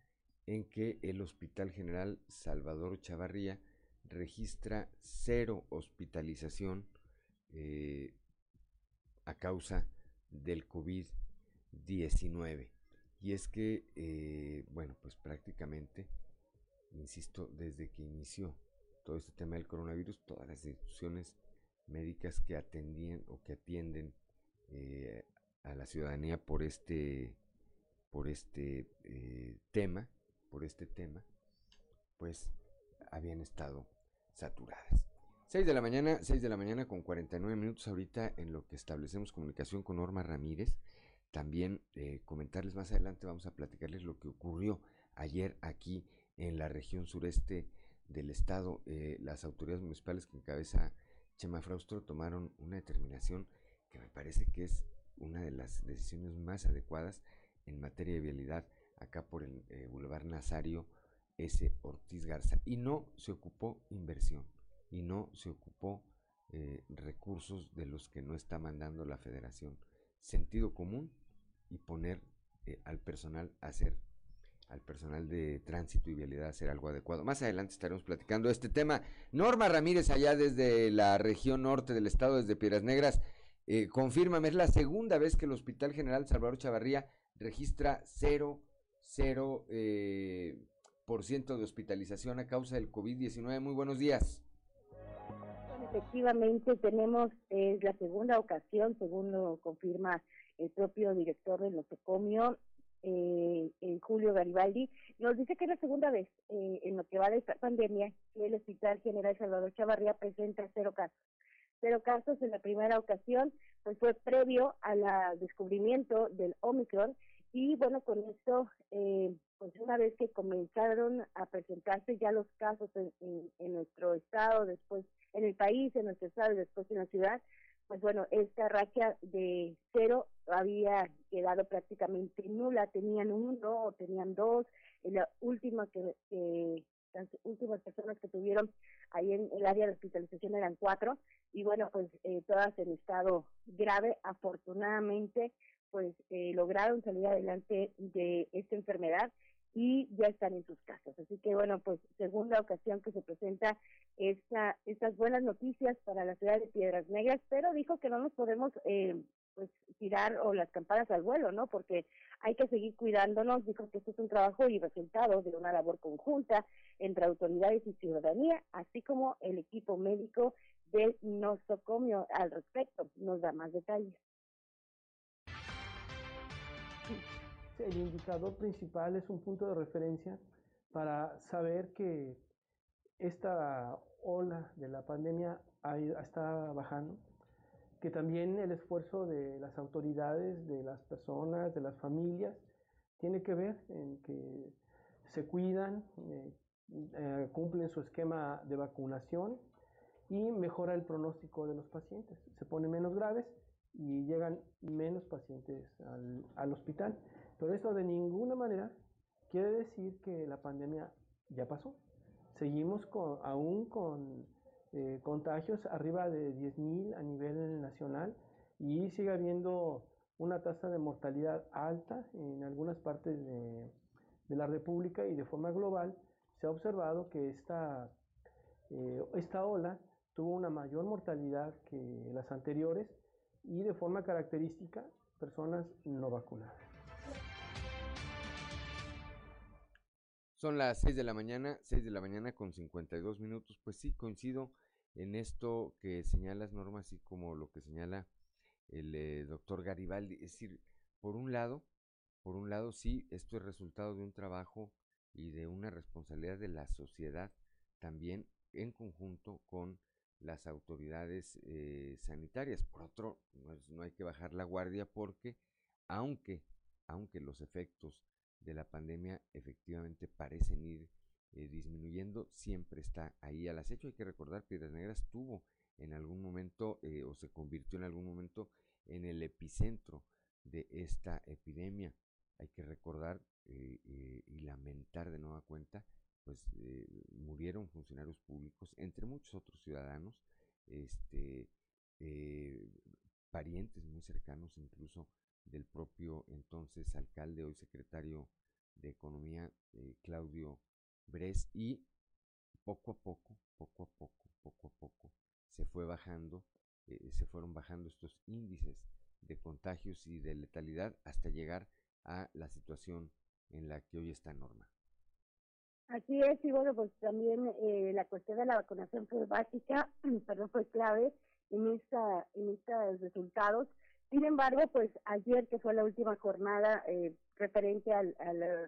en que el Hospital General Salvador Chavarría registra cero hospitalización eh, a causa del COVID-19. Y es que, eh, bueno, pues prácticamente, insisto, desde que inició todo este tema del coronavirus, todas las instituciones médicas que atendían o que atienden eh, a la ciudadanía por este, por este tema, por este tema, pues habían estado saturadas. 6 de la mañana, 6 de la mañana con 49 minutos ahorita en lo que establecemos comunicación con Norma Ramírez. También eh, comentarles más adelante, vamos a platicarles lo que ocurrió ayer aquí en la región sureste del estado. Eh, las autoridades municipales que encabeza Chema Fraustro tomaron una determinación que me parece que es una de las decisiones más adecuadas en materia de vialidad acá por el eh, Boulevard Nazario S. Ortiz Garza. Y no se ocupó inversión y no se ocupó eh, recursos de los que no está mandando la federación. Sentido común y poner eh, al personal a hacer al personal de tránsito y vialidad a hacer algo adecuado. Más adelante estaremos platicando este tema. Norma Ramírez, allá desde la región norte del estado, desde Piedras Negras, eh, es la segunda vez que el Hospital General Salvador Chavarría registra cero, cero eh, por ciento de hospitalización a causa del COVID-19. Muy buenos días. Efectivamente, tenemos, es la segunda ocasión, según lo confirma el propio director del nosocomio, eh, Julio Garibaldi, nos dice que es la segunda vez eh, en lo que va de esta pandemia que el Hospital General Salvador Chavarría presenta cero casos. Cero casos en la primera ocasión, pues fue previo al descubrimiento del Omicron y bueno, con esto, eh, pues una vez que comenzaron a presentarse ya los casos en, en nuestro estado, después en el país, en nuestro estado y después en la ciudad, pues bueno, esta racha de cero había quedado prácticamente nula, tenían uno o tenían dos, la última que, las últimas personas que tuvieron ahí en el área de hospitalización eran cuatro, y bueno, pues eh, todas en estado grave, afortunadamente, pues eh, lograron salir adelante de esta enfermedad y ya están en sus casas. Así que bueno, pues segunda ocasión que se presenta esta, estas buenas noticias para la ciudad de Piedras Negras, pero dijo que no nos podemos eh, pues tirar o las campanas al vuelo, ¿no? Porque hay que seguir cuidándonos, dijo que esto es un trabajo y resultado de una labor conjunta entre autoridades y ciudadanía, así como el equipo médico de nosocomio al respecto. Nos da más detalles. El indicador principal es un punto de referencia para saber que esta ola de la pandemia está bajando, que también el esfuerzo de las autoridades, de las personas, de las familias, tiene que ver en que se cuidan, eh, eh, cumplen su esquema de vacunación y mejora el pronóstico de los pacientes. Se ponen menos graves y llegan menos pacientes al, al hospital. Pero esto de ninguna manera quiere decir que la pandemia ya pasó. Seguimos aún con eh, contagios arriba de 10.000 a nivel nacional y sigue habiendo una tasa de mortalidad alta en algunas partes de, de la República y de forma global se ha observado que esta, eh, esta ola tuvo una mayor mortalidad que las anteriores y de forma característica personas no vacunadas. Son las 6 de la mañana, 6 de la mañana con 52 minutos. Pues sí, coincido en esto que señalas, Norma, así como lo que señala el eh, doctor Garibaldi. Es decir, por un lado, por un lado, sí, esto es resultado de un trabajo y de una responsabilidad de la sociedad también en conjunto con las autoridades eh, sanitarias. Por otro, no, no hay que bajar la guardia porque aunque, aunque los efectos de la pandemia efectivamente parecen ir eh, disminuyendo, siempre está ahí al acecho. Hay que recordar, Piedras Negras tuvo en algún momento eh, o se convirtió en algún momento en el epicentro de esta epidemia. Hay que recordar eh, y lamentar de nueva cuenta, pues murieron funcionarios públicos, entre muchos otros ciudadanos, este, parientes muy cercanos incluso del propio entonces alcalde, hoy secretario de Economía, eh, Claudio Bres, y poco a poco, poco a poco, poco a poco, se fue bajando, eh, se fueron bajando estos índices de contagios y de letalidad hasta llegar a la situación en la que hoy está Norma. Así es, y bueno, pues también eh, la cuestión de la vacunación fue básica, perdón, fue clave en esta en estos resultados sin embargo, pues ayer que fue la última jornada eh, referente al,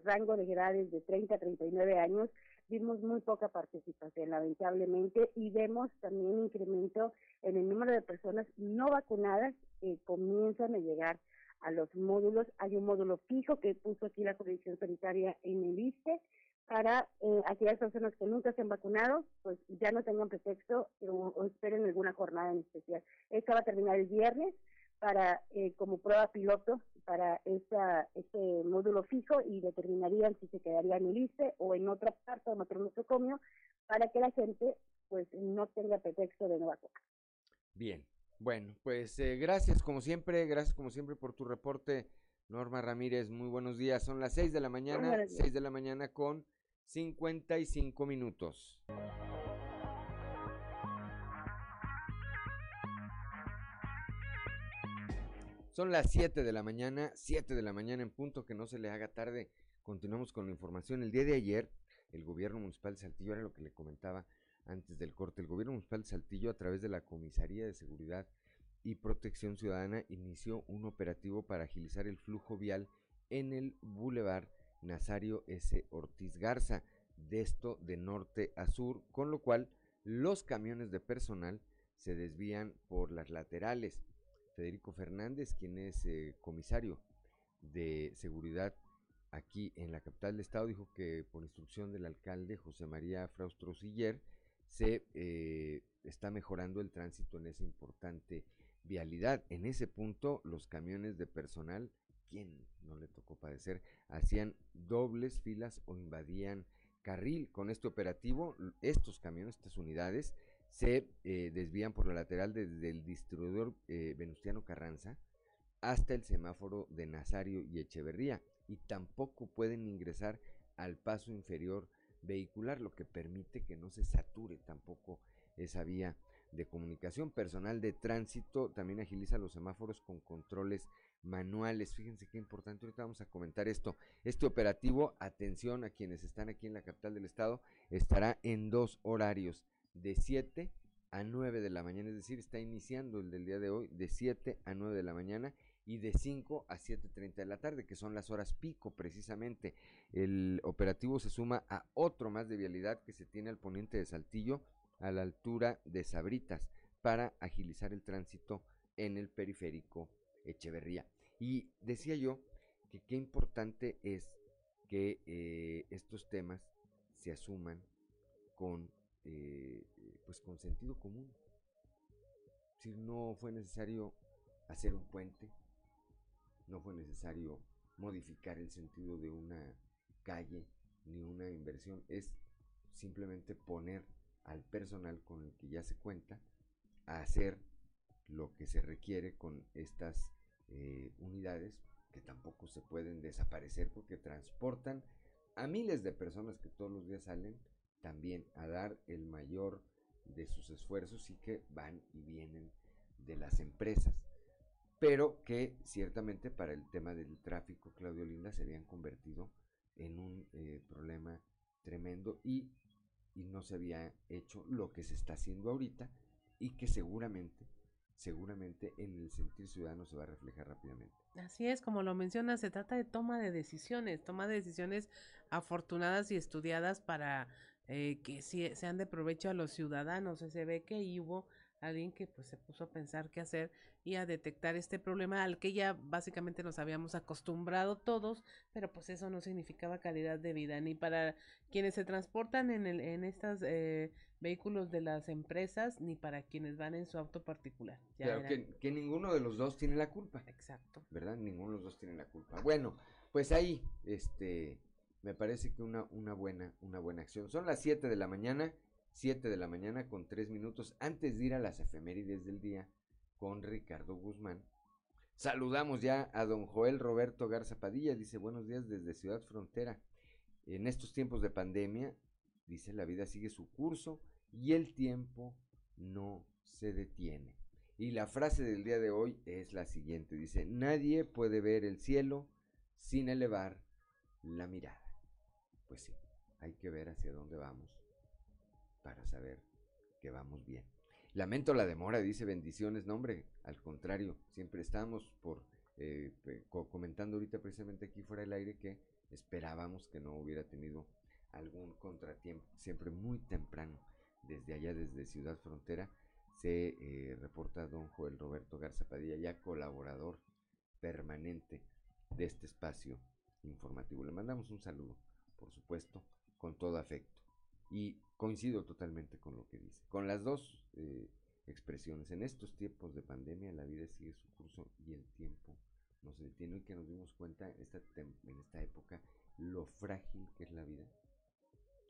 rango de edades de 30 a 39 años, vimos muy poca participación, lamentablemente, y vemos también incremento en el número de personas no vacunadas que comienzan a llegar a los módulos. Hay un módulo fijo que puso aquí la Comisión Sanitaria en el ISTE para eh, aquellas personas que nunca se han vacunado, pues ya no tengan pretexto o, o esperen alguna jornada en especial. Esta va a terminar el viernes para eh, como prueba piloto para esta, este módulo fijo y determinarían si se quedaría en el ICE o en otra parte, en otro nosocomio, para que la gente pues no tenga pretexto de no vacunar. Bien, bueno, pues eh, gracias como siempre, gracias como siempre por tu reporte, Norma Ramírez, muy buenos días, son las 6 de la mañana, 6 de la mañana con 55 minutos. Son las 7 de la mañana, 7 de la mañana en punto, que no se le haga tarde. Continuamos con la información. El día de ayer, el gobierno municipal de Saltillo, era lo que le comentaba antes del corte, el gobierno municipal de Saltillo, a través de la Comisaría de Seguridad y Protección Ciudadana, inició un operativo para agilizar el flujo vial en el Boulevard Nazario S. Ortiz Garza, de esto de norte a sur, con lo cual los camiones de personal se desvían por las laterales. Federico Fernández, quien es eh, comisario de seguridad aquí en la capital del estado, dijo que por instrucción del alcalde José María Fraustro Siller se eh, está mejorando el tránsito en esa importante vialidad. En ese punto, los camiones de personal, quien no le tocó padecer, hacían dobles filas o invadían carril. Con este operativo, estos camiones, estas unidades, se eh, desvían por la lateral desde el distribuidor eh, Venustiano Carranza hasta el semáforo de Nazario y Echeverría y tampoco pueden ingresar al paso inferior vehicular, lo que permite que no se sature tampoco esa vía de comunicación. Personal de tránsito también agiliza los semáforos con controles manuales. Fíjense qué importante, ahorita vamos a comentar esto. Este operativo, atención a quienes están aquí en la capital del estado, estará en dos horarios, de 7 a 9 de la mañana, es decir, está iniciando el del día de hoy, de 7 a 9 de la mañana y de 5 a 7.30 de la tarde, que son las horas pico precisamente. El operativo se suma a otro más de vialidad que se tiene al poniente de Saltillo, a la altura de Sabritas, para agilizar el tránsito en el periférico Echeverría. Y decía yo que qué importante es que eh, estos temas se asuman con, eh, pues con sentido común. Si no fue necesario hacer un puente, no fue necesario modificar el sentido de una calle ni una inversión, es simplemente poner al personal con el que ya se cuenta a hacer lo que se requiere con estas eh, unidades que tampoco se pueden desaparecer porque transportan a miles de personas que todos los días salen también a dar el mayor de sus esfuerzos y que van y vienen de las empresas pero que ciertamente para el tema del tráfico, Claudio Linda, se habían convertido en un eh, problema tremendo y, y no se había hecho lo que se está haciendo ahorita y que seguramente, seguramente en el sentir ciudadano se va a reflejar rápidamente. Así es, como lo menciona, se trata de toma de decisiones, toma de decisiones afortunadas y estudiadas para eh, que sean de provecho a los ciudadanos. Se ve que hubo alguien que pues se puso a pensar qué hacer y a detectar este problema al que ya básicamente nos habíamos acostumbrado todos, pero pues eso no significaba calidad de vida ni para quienes se transportan en, el, en estos eh, vehículos de las empresas ni para quienes van en su auto particular. claro, que, que, ninguno de los dos tiene la culpa. Exacto. ¿Verdad? Ninguno de los dos tiene la culpa. Bueno, pues ahí, este, me parece que una, una buena, una buena acción. Son las 7 de la mañana 7 de la mañana con 3 minutos antes de ir a las efemérides del día con Ricardo Guzmán. Saludamos ya a don Joel Roberto Garza Padilla, dice buenos días desde Ciudad Frontera. En estos tiempos de pandemia, dice la vida sigue su curso y el tiempo no se detiene. Y la frase del día de hoy es la siguiente, dice, nadie puede ver el cielo sin elevar la mirada. Pues sí, hay que ver hacia dónde vamos para saber que vamos bien. Lamento la demora, dice bendiciones, no hombre, al contrario, siempre estamos por eh, comentando ahorita precisamente aquí fuera del aire que esperábamos que no hubiera tenido algún contratiempo, siempre muy temprano, desde allá, desde Ciudad Frontera, se eh, reporta don Joel Roberto Garza Padilla, ya colaborador permanente de este espacio informativo. Le mandamos un saludo, por supuesto, con todo afecto. Y coincido totalmente con lo que dice. Con las dos eh, expresiones. En estos tiempos de pandemia la vida sigue su curso y el tiempo no se detiene. Y que nos dimos cuenta esta, en esta época lo frágil que es la vida,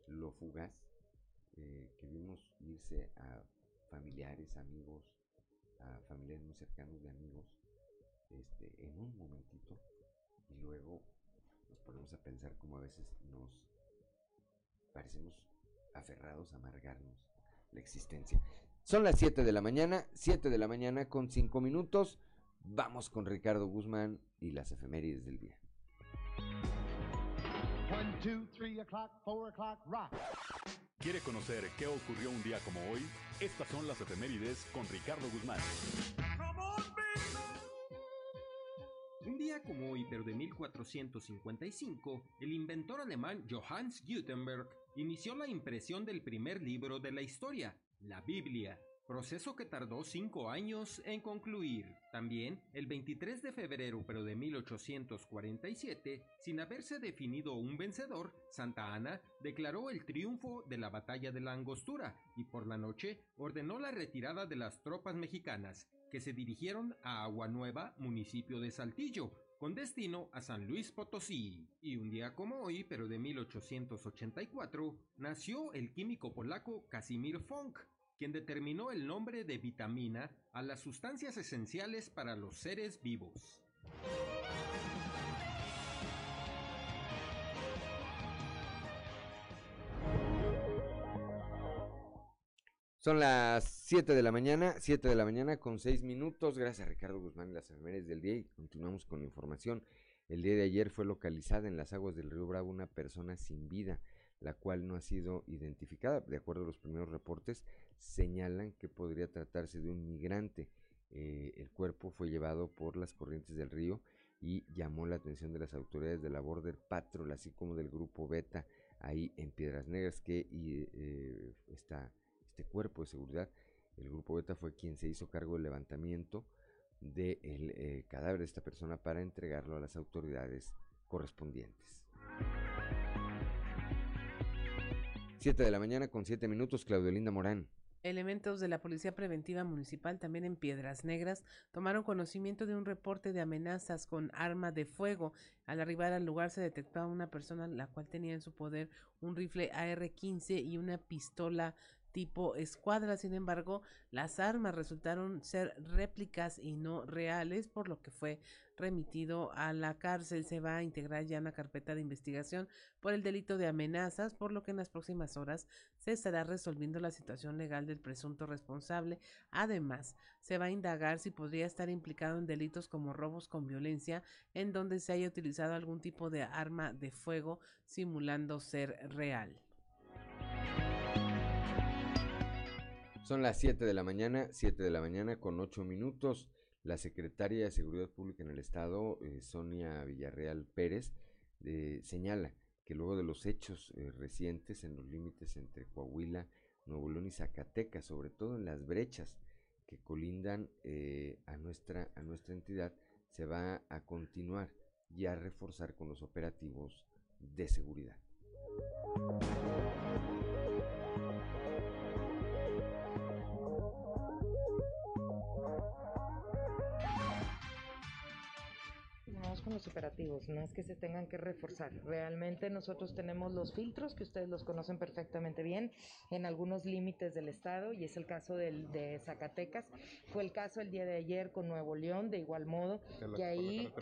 lo fugaz, eh, que vimos irse a familiares, amigos, a familiares muy cercanos de amigos, este, en un momentito, y luego nos ponemos a pensar como a veces nos parecemos aferrados a amargarnos la existencia. Son las 7 de la mañana, 7 de la mañana con 5 minutos. Vamos con Ricardo Guzmán y las efemérides del día. ¿Quiere conocer qué ocurrió un día como hoy? Estas son las efemérides con Ricardo Guzmán. Un día como hoy, pero de 1455, el inventor alemán Johannes Gutenberg inició la impresión del primer libro de la historia, la Biblia, proceso que tardó cinco años en concluir. También, el 23 de febrero pero de 1847, sin haberse definido un vencedor, Santa Ana declaró el triunfo de la batalla de la Angostura y por la noche ordenó la retirada de las tropas mexicanas, que se dirigieron a Agua Nueva, municipio de Saltillo, con destino a San Luis Potosí. Y un día como hoy, pero de 1884, nació el químico polaco Casimir Funk, quien determinó el nombre de vitamina a las sustancias esenciales para los seres vivos. Son las 7 de la mañana, 7 de la mañana con 6 minutos. Gracias Ricardo Guzmán y las enfermeras del día y continuamos con la información. El día de ayer fue localizada en las aguas del río Bravo una persona sin vida, la cual no ha sido identificada. De acuerdo a los primeros reportes, señalan que podría tratarse de un migrante. Eh, el cuerpo fue llevado por las corrientes del río y llamó la atención de las autoridades de la Border Patrol, así como del grupo Beta, ahí en Piedras Negras, que eh, está este cuerpo de seguridad, el grupo Beta fue quien se hizo cargo del levantamiento del eh, cadáver de esta persona para entregarlo a las autoridades correspondientes. 7 de la mañana con 7 minutos, Claudio Linda Morán. Elementos de la Policía Preventiva Municipal, también en Piedras Negras, tomaron conocimiento de un reporte de amenazas con arma de fuego. Al arribar al lugar se detectó a una persona la cual tenía en su poder un rifle AR-15 y una pistola tipo escuadra. Sin embargo, las armas resultaron ser réplicas y no reales, por lo que fue remitido a la cárcel. Se va a integrar ya una carpeta de investigación por el delito de amenazas, por lo que en las próximas horas se estará resolviendo la situación legal del presunto responsable. Además, se va a indagar si podría estar implicado en delitos como robos con violencia, en donde se haya utilizado algún tipo de arma de fuego simulando ser real. Son las 7 de la mañana, 7 de la mañana con 8 minutos. La secretaria de Seguridad Pública en el Estado, eh, Sonia Villarreal Pérez, eh, señala que luego de los hechos eh, recientes en los límites entre Coahuila, Nuevo León y Zacatecas, sobre todo en las brechas que colindan a, nuestra, a nuestra entidad, se va a continuar y a reforzar con los operativos de seguridad. Los operativos, no es que se tengan que reforzar. Realmente nosotros tenemos los filtros que ustedes los conocen perfectamente bien en algunos límites del estado y es el caso del, de Zacatecas. Fue el caso el día de ayer con Nuevo León, de igual modo, que ahí,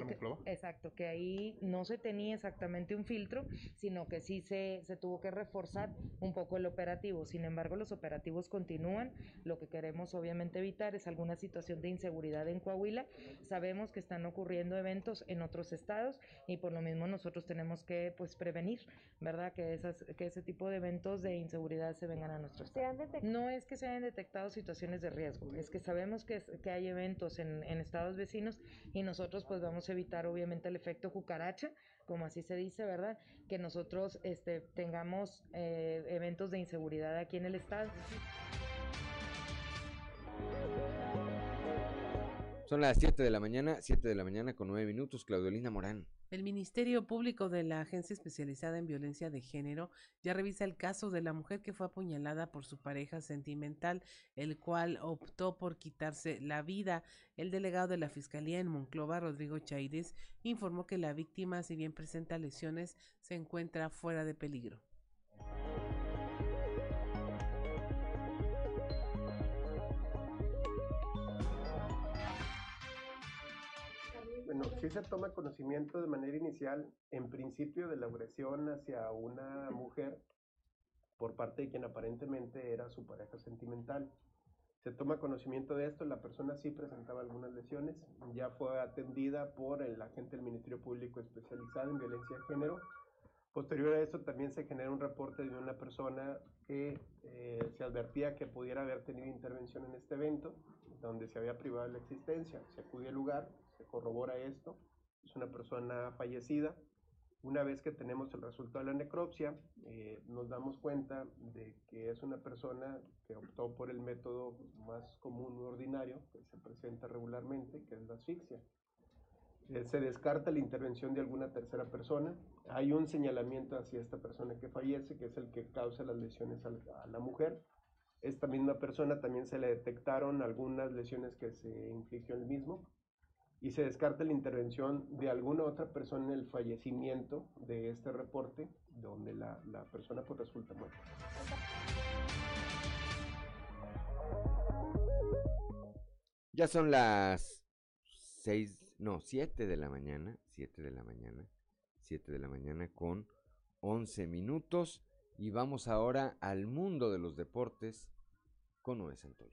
exacto, que ahí no se tenía exactamente un filtro, sino que sí se, se tuvo que reforzar un poco el operativo. Sin embargo, los operativos continúan. Lo que queremos obviamente evitar es alguna situación de inseguridad en Coahuila. Sabemos que están ocurriendo eventos en otros estados y por lo mismo nosotros tenemos que pues prevenir, ¿verdad? Que esas que ese tipo de eventos de inseguridad se vengan a nuestro estado. No es que se hayan detectado situaciones de riesgo, es que sabemos que, que hay eventos en, en estados vecinos y nosotros pues vamos a evitar obviamente el efecto cucaracha, como así se dice, ¿verdad? Que nosotros este, tengamos eh, eventos de inseguridad aquí en el estado. Son las 7 de la mañana, 7 de la mañana con 9 minutos. Claudelina Morán. El Ministerio Público de la Agencia Especializada en Violencia de Género ya revisa el caso de la mujer que fue apuñalada por su pareja sentimental, el cual optó por quitarse la vida. El delegado de la Fiscalía en Monclova, Rodrigo Chaires, informó que la víctima, si bien presenta lesiones, se encuentra fuera de peligro. Bueno, sí se toma conocimiento de manera inicial, en principio, de la agresión hacia una mujer por parte de quien aparentemente era su pareja sentimental. Se toma conocimiento de esto, la persona sí presentaba algunas lesiones, ya fue atendida por el agente del Ministerio Público especializado en violencia de género. Posterior a esto también se genera un reporte de una persona que eh, se advertía que pudiera haber tenido intervención en este evento, donde se había privado de la existencia. Se acude al lugar, corrobora esto, es una persona fallecida. Una vez que tenemos el resultado de la necropsia, eh, nos damos cuenta de que es una persona que optó por el método más común y ordinario que se presenta regularmente, que es la asfixia. Eh, se descarta la intervención de alguna tercera persona. Hay un señalamiento hacia esta persona que fallece, que es el que causa las lesiones a la, a la mujer. Esta misma persona también se le detectaron algunas lesiones que se infligió el mismo y se descarta la intervención de alguna otra persona en el fallecimiento de este reporte, donde la, la persona pues resulta muerta. Ya son las seis, no, siete de la mañana, siete de la mañana, siete de la mañana con once minutos y vamos ahora al mundo de los deportes con Noé Santoyo.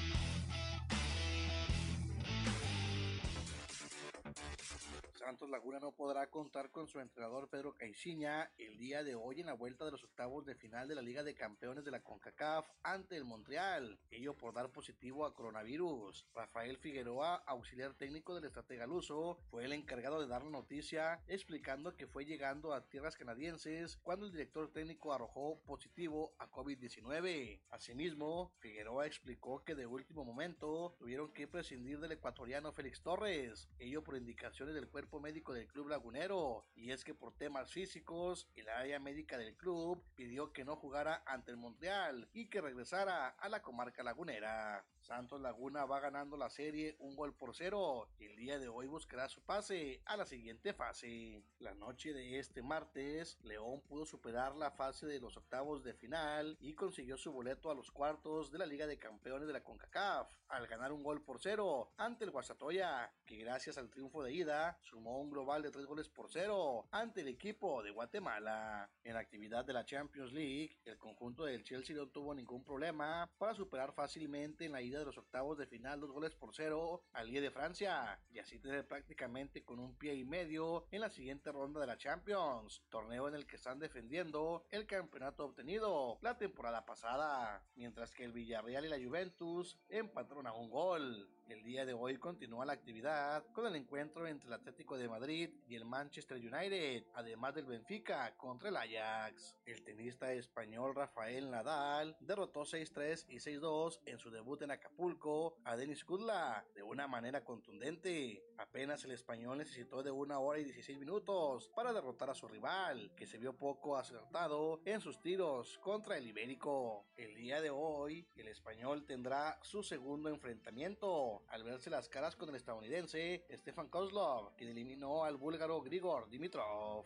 Santos Laguna no podrá contar con su entrenador Pedro Caixinha el día de hoy en la vuelta de los octavos de final de la Liga de Campeones de la CONCACAF ante el Montreal, ello por dar positivo a coronavirus. Rafael Figueroa, auxiliar técnico del estratega luso, fue el encargado de dar la noticia explicando que fue llegando a tierras canadienses cuando el director técnico arrojó positivo a COVID-19. Asimismo, Figueroa explicó que de último momento tuvieron que prescindir del ecuatoriano Félix Torres, ello por indicaciones del cuerpo médico del club lagunero, y es que por temas físicos, el área médica del club pidió que no jugara ante el Montreal y que regresara a la comarca lagunera. Santos Laguna va ganando la serie un gol por cero y el día de hoy buscará su pase a la siguiente fase. La noche de este martes, León pudo superar la fase de los octavos de final y consiguió su boleto a los cuartos de la Liga de Campeones de la CONCACAF al ganar un gol por cero ante el Guasatoya, que gracias al triunfo de ida sumó un global de tres goles por cero ante el equipo de Guatemala. En la actividad de la Champions League, el conjunto del Chelsea no tuvo ningún problema para superar fácilmente en la ida de los octavos de final dos goles por cero al Liga de Francia y así tener prácticamente con un pie y medio en la siguiente ronda de la Champions, torneo en el que están defendiendo el campeonato obtenido la temporada pasada, mientras que el Villarreal y la Juventus empataron a un gol. El día de hoy continúa la actividad con el encuentro entre el Atlético de Madrid y el Manchester United, además del Benfica contra el Ajax. El tenista español Rafael Nadal derrotó 6-3 y 6-2 en su debut en Acapulco a Denis Kudla de una manera contundente. Apenas el español necesitó de una hora y 16 minutos para derrotar a su rival, que se vio poco acertado en sus tiros contra el ibérico. El día de hoy, el español tendrá su segundo enfrentamiento al verse las caras con el estadounidense Stefan Kozlov, quien eliminó al búlgaro Grigor Dimitrov.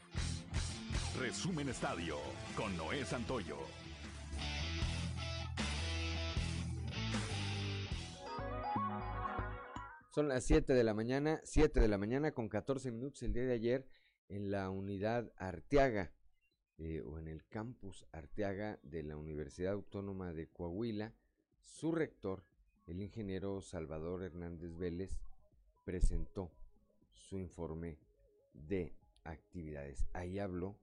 Resumen Estadio con Noé Santoyo. Son las 7 de la mañana, 7 de la mañana con 14 minutos el día de ayer en la unidad Arteaga eh, o en el campus Arteaga de la Universidad Autónoma de Coahuila, su rector, el ingeniero Salvador Hernández Vélez presentó su informe de actividades. Ahí habló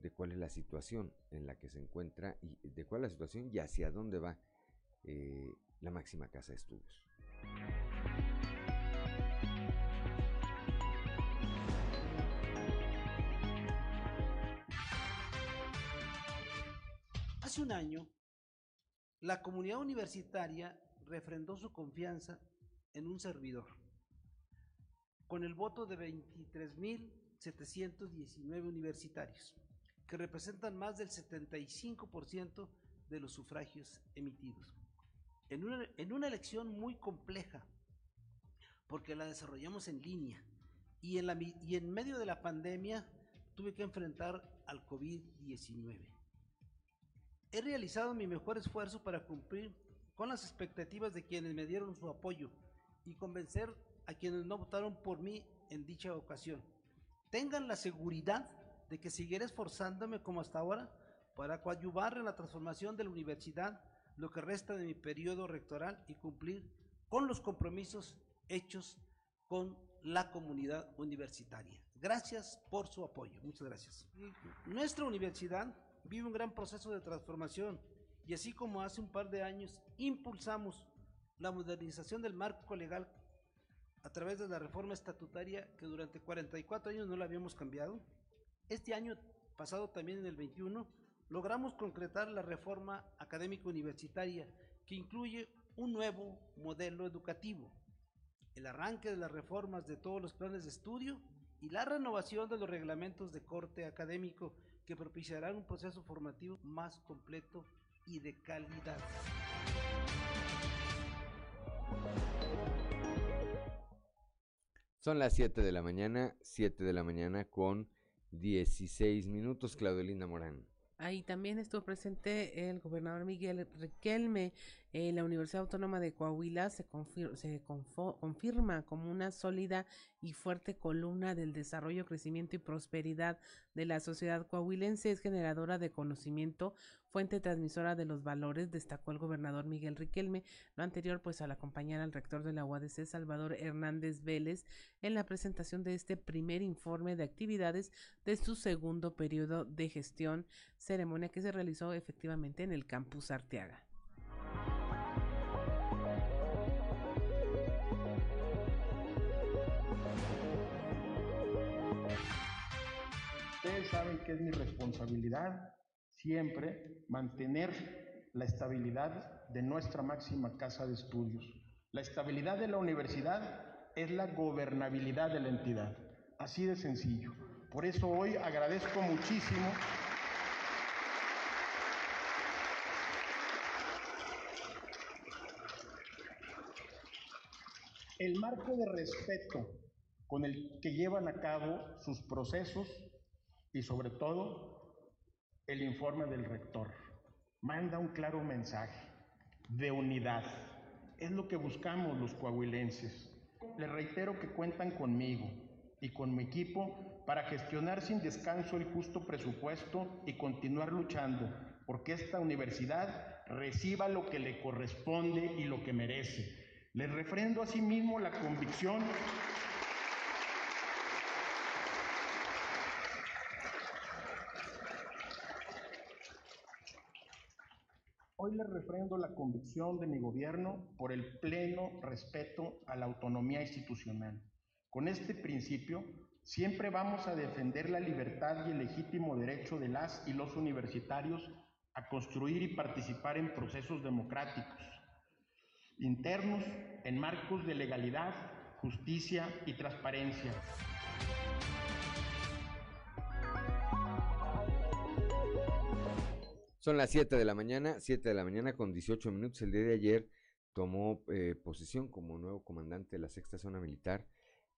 de cuál es la situación en la que se encuentra y de cuál es la situación y hacia dónde va eh, la máxima casa de estudios. Hace un año, la comunidad universitaria refrendó su confianza en un servidor, con el voto de 23.719 universitarios, que representan más del 75% de los sufragios emitidos. En una, en una elección muy compleja, porque la desarrollamos en línea, y en, la, y en medio de la pandemia tuve que enfrentar al COVID-19. He realizado mi mejor esfuerzo para cumplir con las expectativas de quienes me dieron su apoyo y convencer a quienes no votaron por mí en dicha ocasión. Tengan la seguridad de que seguiré esforzándome como hasta ahora para coadyuvar en la transformación de la universidad lo que resta de mi periodo rectoral y cumplir con los compromisos hechos con la comunidad universitaria. Gracias por su apoyo. Muchas gracias. Nuestra universidad vive un gran proceso de transformación y así como hace un par de años impulsamos la modernización del marco legal a través de la reforma estatutaria que durante 44 años no la habíamos cambiado, este año pasado también en el 21 logramos concretar la reforma académica universitaria que incluye un nuevo modelo educativo, el arranque de las reformas de todos los planes de estudio y la renovación de los reglamentos de corte académico que propiciarán un proceso formativo más completo y de calidad. Son las 7 de la mañana, 7 de la mañana con 16 minutos, Claudelina Morán. Ahí también estuvo presente el gobernador Miguel Riquelme eh, la Universidad Autónoma de Coahuila se, se confirma como una sólida y fuerte columna del desarrollo, crecimiento y prosperidad de la sociedad coahuilense. Es generadora de conocimiento, fuente transmisora de los valores, destacó el gobernador Miguel Riquelme. Lo anterior, pues, al acompañar al rector de la UADC, Salvador Hernández Vélez, en la presentación de este primer informe de actividades de su segundo periodo de gestión, ceremonia que se realizó efectivamente en el campus Arteaga. Saben que es mi responsabilidad siempre mantener la estabilidad de nuestra máxima casa de estudios. La estabilidad de la universidad es la gobernabilidad de la entidad. Así de sencillo. Por eso hoy agradezco muchísimo el marco de respeto con el que llevan a cabo sus procesos y sobre todo el informe del rector. Manda un claro mensaje de unidad. Es lo que buscamos los coahuilenses. Les reitero que cuentan conmigo y con mi equipo para gestionar sin descanso el justo presupuesto y continuar luchando porque esta universidad reciba lo que le corresponde y lo que merece. Les refrendo asimismo la convicción Hoy les refrendo la convicción de mi gobierno por el pleno respeto a la autonomía institucional. Con este principio, siempre vamos a defender la libertad y el legítimo derecho de las y los universitarios a construir y participar en procesos democráticos, internos, en marcos de legalidad, justicia y transparencia. Son las 7 de la mañana, 7 de la mañana con 18 minutos. El día de ayer tomó eh, posesión como nuevo comandante de la sexta zona militar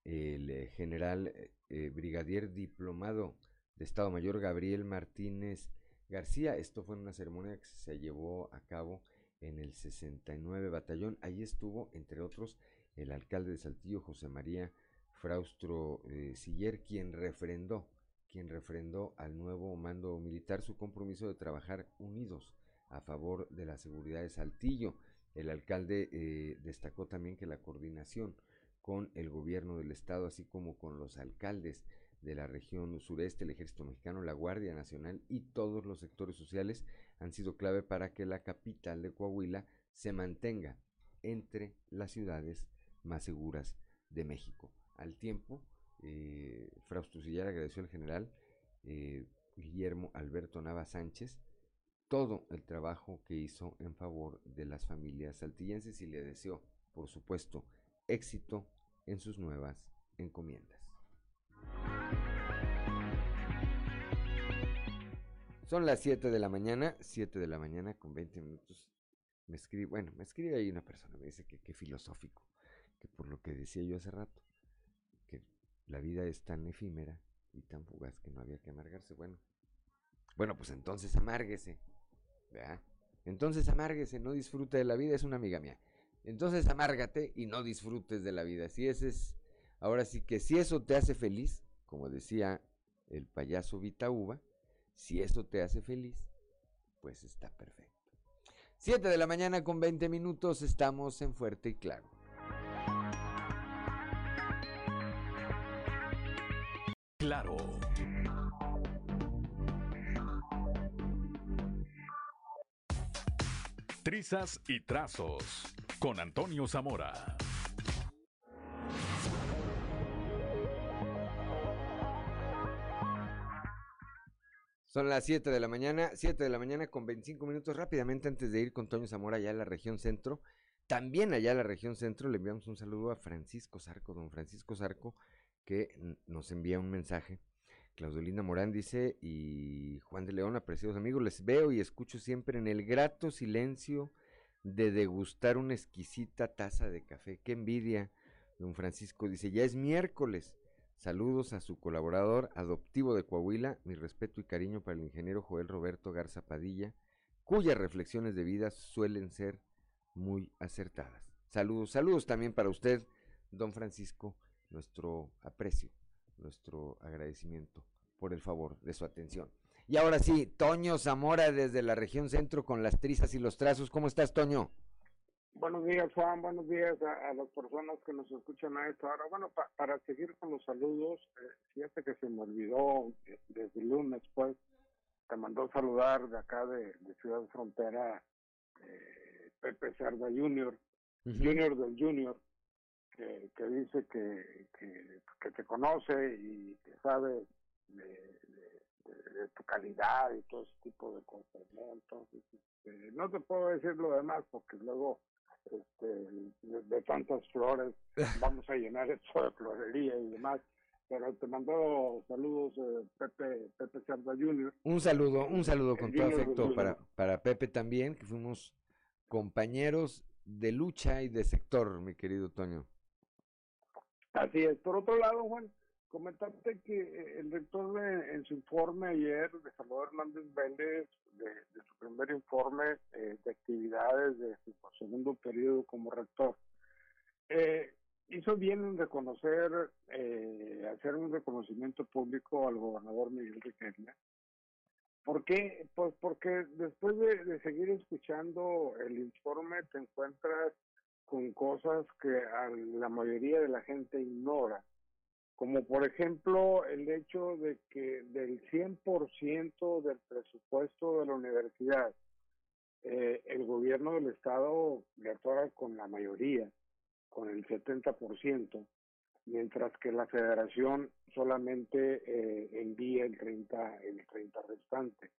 el eh, general eh, brigadier diplomado de Estado Mayor Gabriel Martínez García. Esto fue en una ceremonia que se llevó a cabo en el 69 Batallón. Allí estuvo, entre otros, el alcalde de Saltillo, José María Fraustro Siller, quien refrendó quien refrendó al nuevo mando militar su compromiso de trabajar unidos a favor de la seguridad de Saltillo. El alcalde eh, destacó también que la coordinación con el gobierno del estado, así como con los alcaldes de la región sureste, el ejército mexicano, la Guardia Nacional y todos los sectores sociales han sido clave para que la capital de Coahuila se mantenga entre las ciudades más seguras de México. Al tiempo eh, agradeció al general eh, Guillermo Alberto Nava Sánchez todo el trabajo que hizo en favor de las familias saltillenses y le deseó, por supuesto, éxito en sus nuevas encomiendas. Son las 7 de la mañana, 7 de la mañana con 20 minutos. Me escribe, bueno, me escribe ahí una persona, me dice que qué filosófico, que por lo que decía yo hace rato, la vida es tan efímera y tan fugaz que no había que amargarse. Bueno, bueno, pues entonces amárguese. ¿verdad? Entonces amárguese, no disfrute de la vida, es una amiga mía. Entonces amárgate y no disfrutes de la vida. Si ese es, ahora sí que si eso te hace feliz, como decía el payaso Vitauba, si eso te hace feliz, pues está perfecto. Siete de la mañana con 20 minutos, estamos en Fuerte y Claro. Claro. Trizas y trazos con Antonio Zamora. Son las 7 de la mañana, 7 de la mañana con 25 minutos. Rápidamente, antes de ir con Antonio Zamora allá en la región centro, también allá en la región centro le enviamos un saludo a Francisco Zarco, don Francisco Zarco, que nos envía un mensaje. Claudelina Morán dice, y Juan de León, apreciados amigos, les veo y escucho siempre en el grato silencio de degustar una exquisita taza de café. Qué envidia. Don Francisco dice, ya es miércoles. Saludos a su colaborador adoptivo de Coahuila, mi respeto y cariño para el ingeniero Joel Roberto Garza Padilla, cuyas reflexiones de vida suelen ser muy acertadas. Saludos, saludos también para usted, don Francisco, nuestro aprecio, nuestro agradecimiento por el favor de su atención. Y ahora sí, Toño Zamora desde la región centro con las trizas y los trazos. ¿Cómo estás, Toño? Buenos días, Juan. Buenos días a, las personas que nos escuchan a esta hora. Bueno, para seguir con los saludos, eh, fíjate que se me olvidó eh, desde el lunes, pues, te mandó saludar de acá de, Ciudad Frontera eh, Pepe Cerda Junior, Junior del Junior, que, que dice que, que, te conoce y que sabe de, tu calidad y todo ese tipo de cosas. ¿no? Entonces, este, no te puedo decir lo demás porque luego este, de, tantas flores vamos a llenar esto de florería y demás. Pero te mando saludos eh, Pepe, Pepe Cerda Jr. Un saludo, un saludo con todo afecto para, para Pepe también, que fuimos compañeros de lucha y de sector, mi querido Toño. Así es. Por otro lado, Juan, comentarte que eh, el rector en su informe ayer de Salvador Hernández Vélez, de, su primer informe eh, de actividades de su segundo periodo como rector, eh, hizo bien en reconocer, hacer un reconocimiento público al gobernador Miguel Riquelme. ¿Por qué? Pues porque después de, de seguir escuchando el informe te encuentras con cosas que la mayoría de la gente ignora como por ejemplo el hecho de que del 100% del presupuesto de la universidad, eh, el gobierno del estado le atora con la mayoría, con el 70%, mientras que la federación solamente eh, envía el 30, el 30 restante.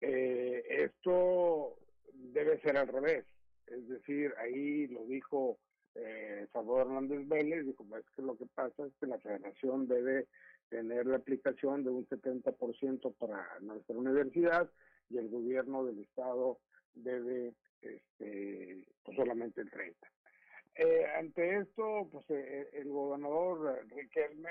Eh, esto debe ser al revés, es decir, ahí lo dijo eh, Salvador Hernández Vélez dijo, es que lo que pasa es que la federación debe tener la aplicación de un 70% para nuestra universidad y el gobierno del estado debe este, pues solamente el 30%. Eh, ante esto, pues eh, el gobernador Riquelme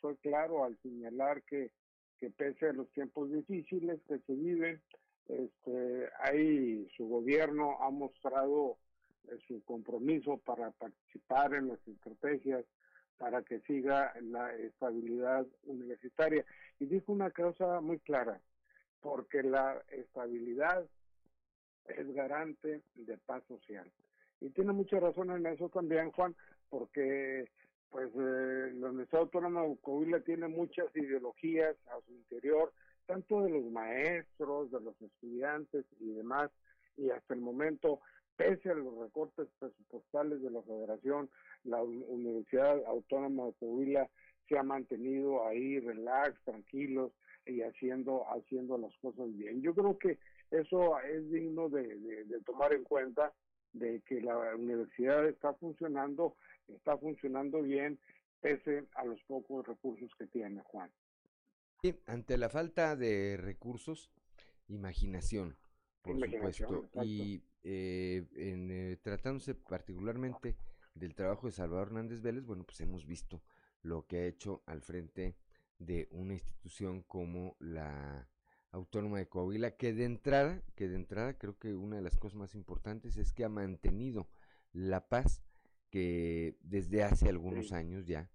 fue claro al señalar que, que pese a los tiempos difíciles que se viven, este, ahí su gobierno ha mostrado su compromiso para participar en las estrategias para que siga la estabilidad universitaria. Y dijo una cosa muy clara, porque la estabilidad es garante de paz social. Y tiene mucha razón en eso también, Juan, porque pues eh, la Universidad Autónoma de Coahuila tiene muchas ideologías a su interior, tanto de los maestros, de los estudiantes y demás, y hasta el momento pese a los recortes presupuestales de la federación, la Universidad Autónoma de Coahuila se ha mantenido ahí relax, tranquilos y haciendo, haciendo las cosas bien. Yo creo que eso es digno de, tomar en cuenta de que la universidad está funcionando, está funcionando bien, pese a los pocos recursos que tiene, Juan. Ante la falta de recursos, imaginación, por supuesto. Y eh, en, eh, tratándose particularmente del trabajo de Salvador Hernández Vélez, bueno, pues hemos visto lo que ha hecho al frente de una institución como la Autónoma de Coahuila, que de entrada, que de entrada creo que una de las cosas más importantes es que ha mantenido la paz que desde hace algunos años ya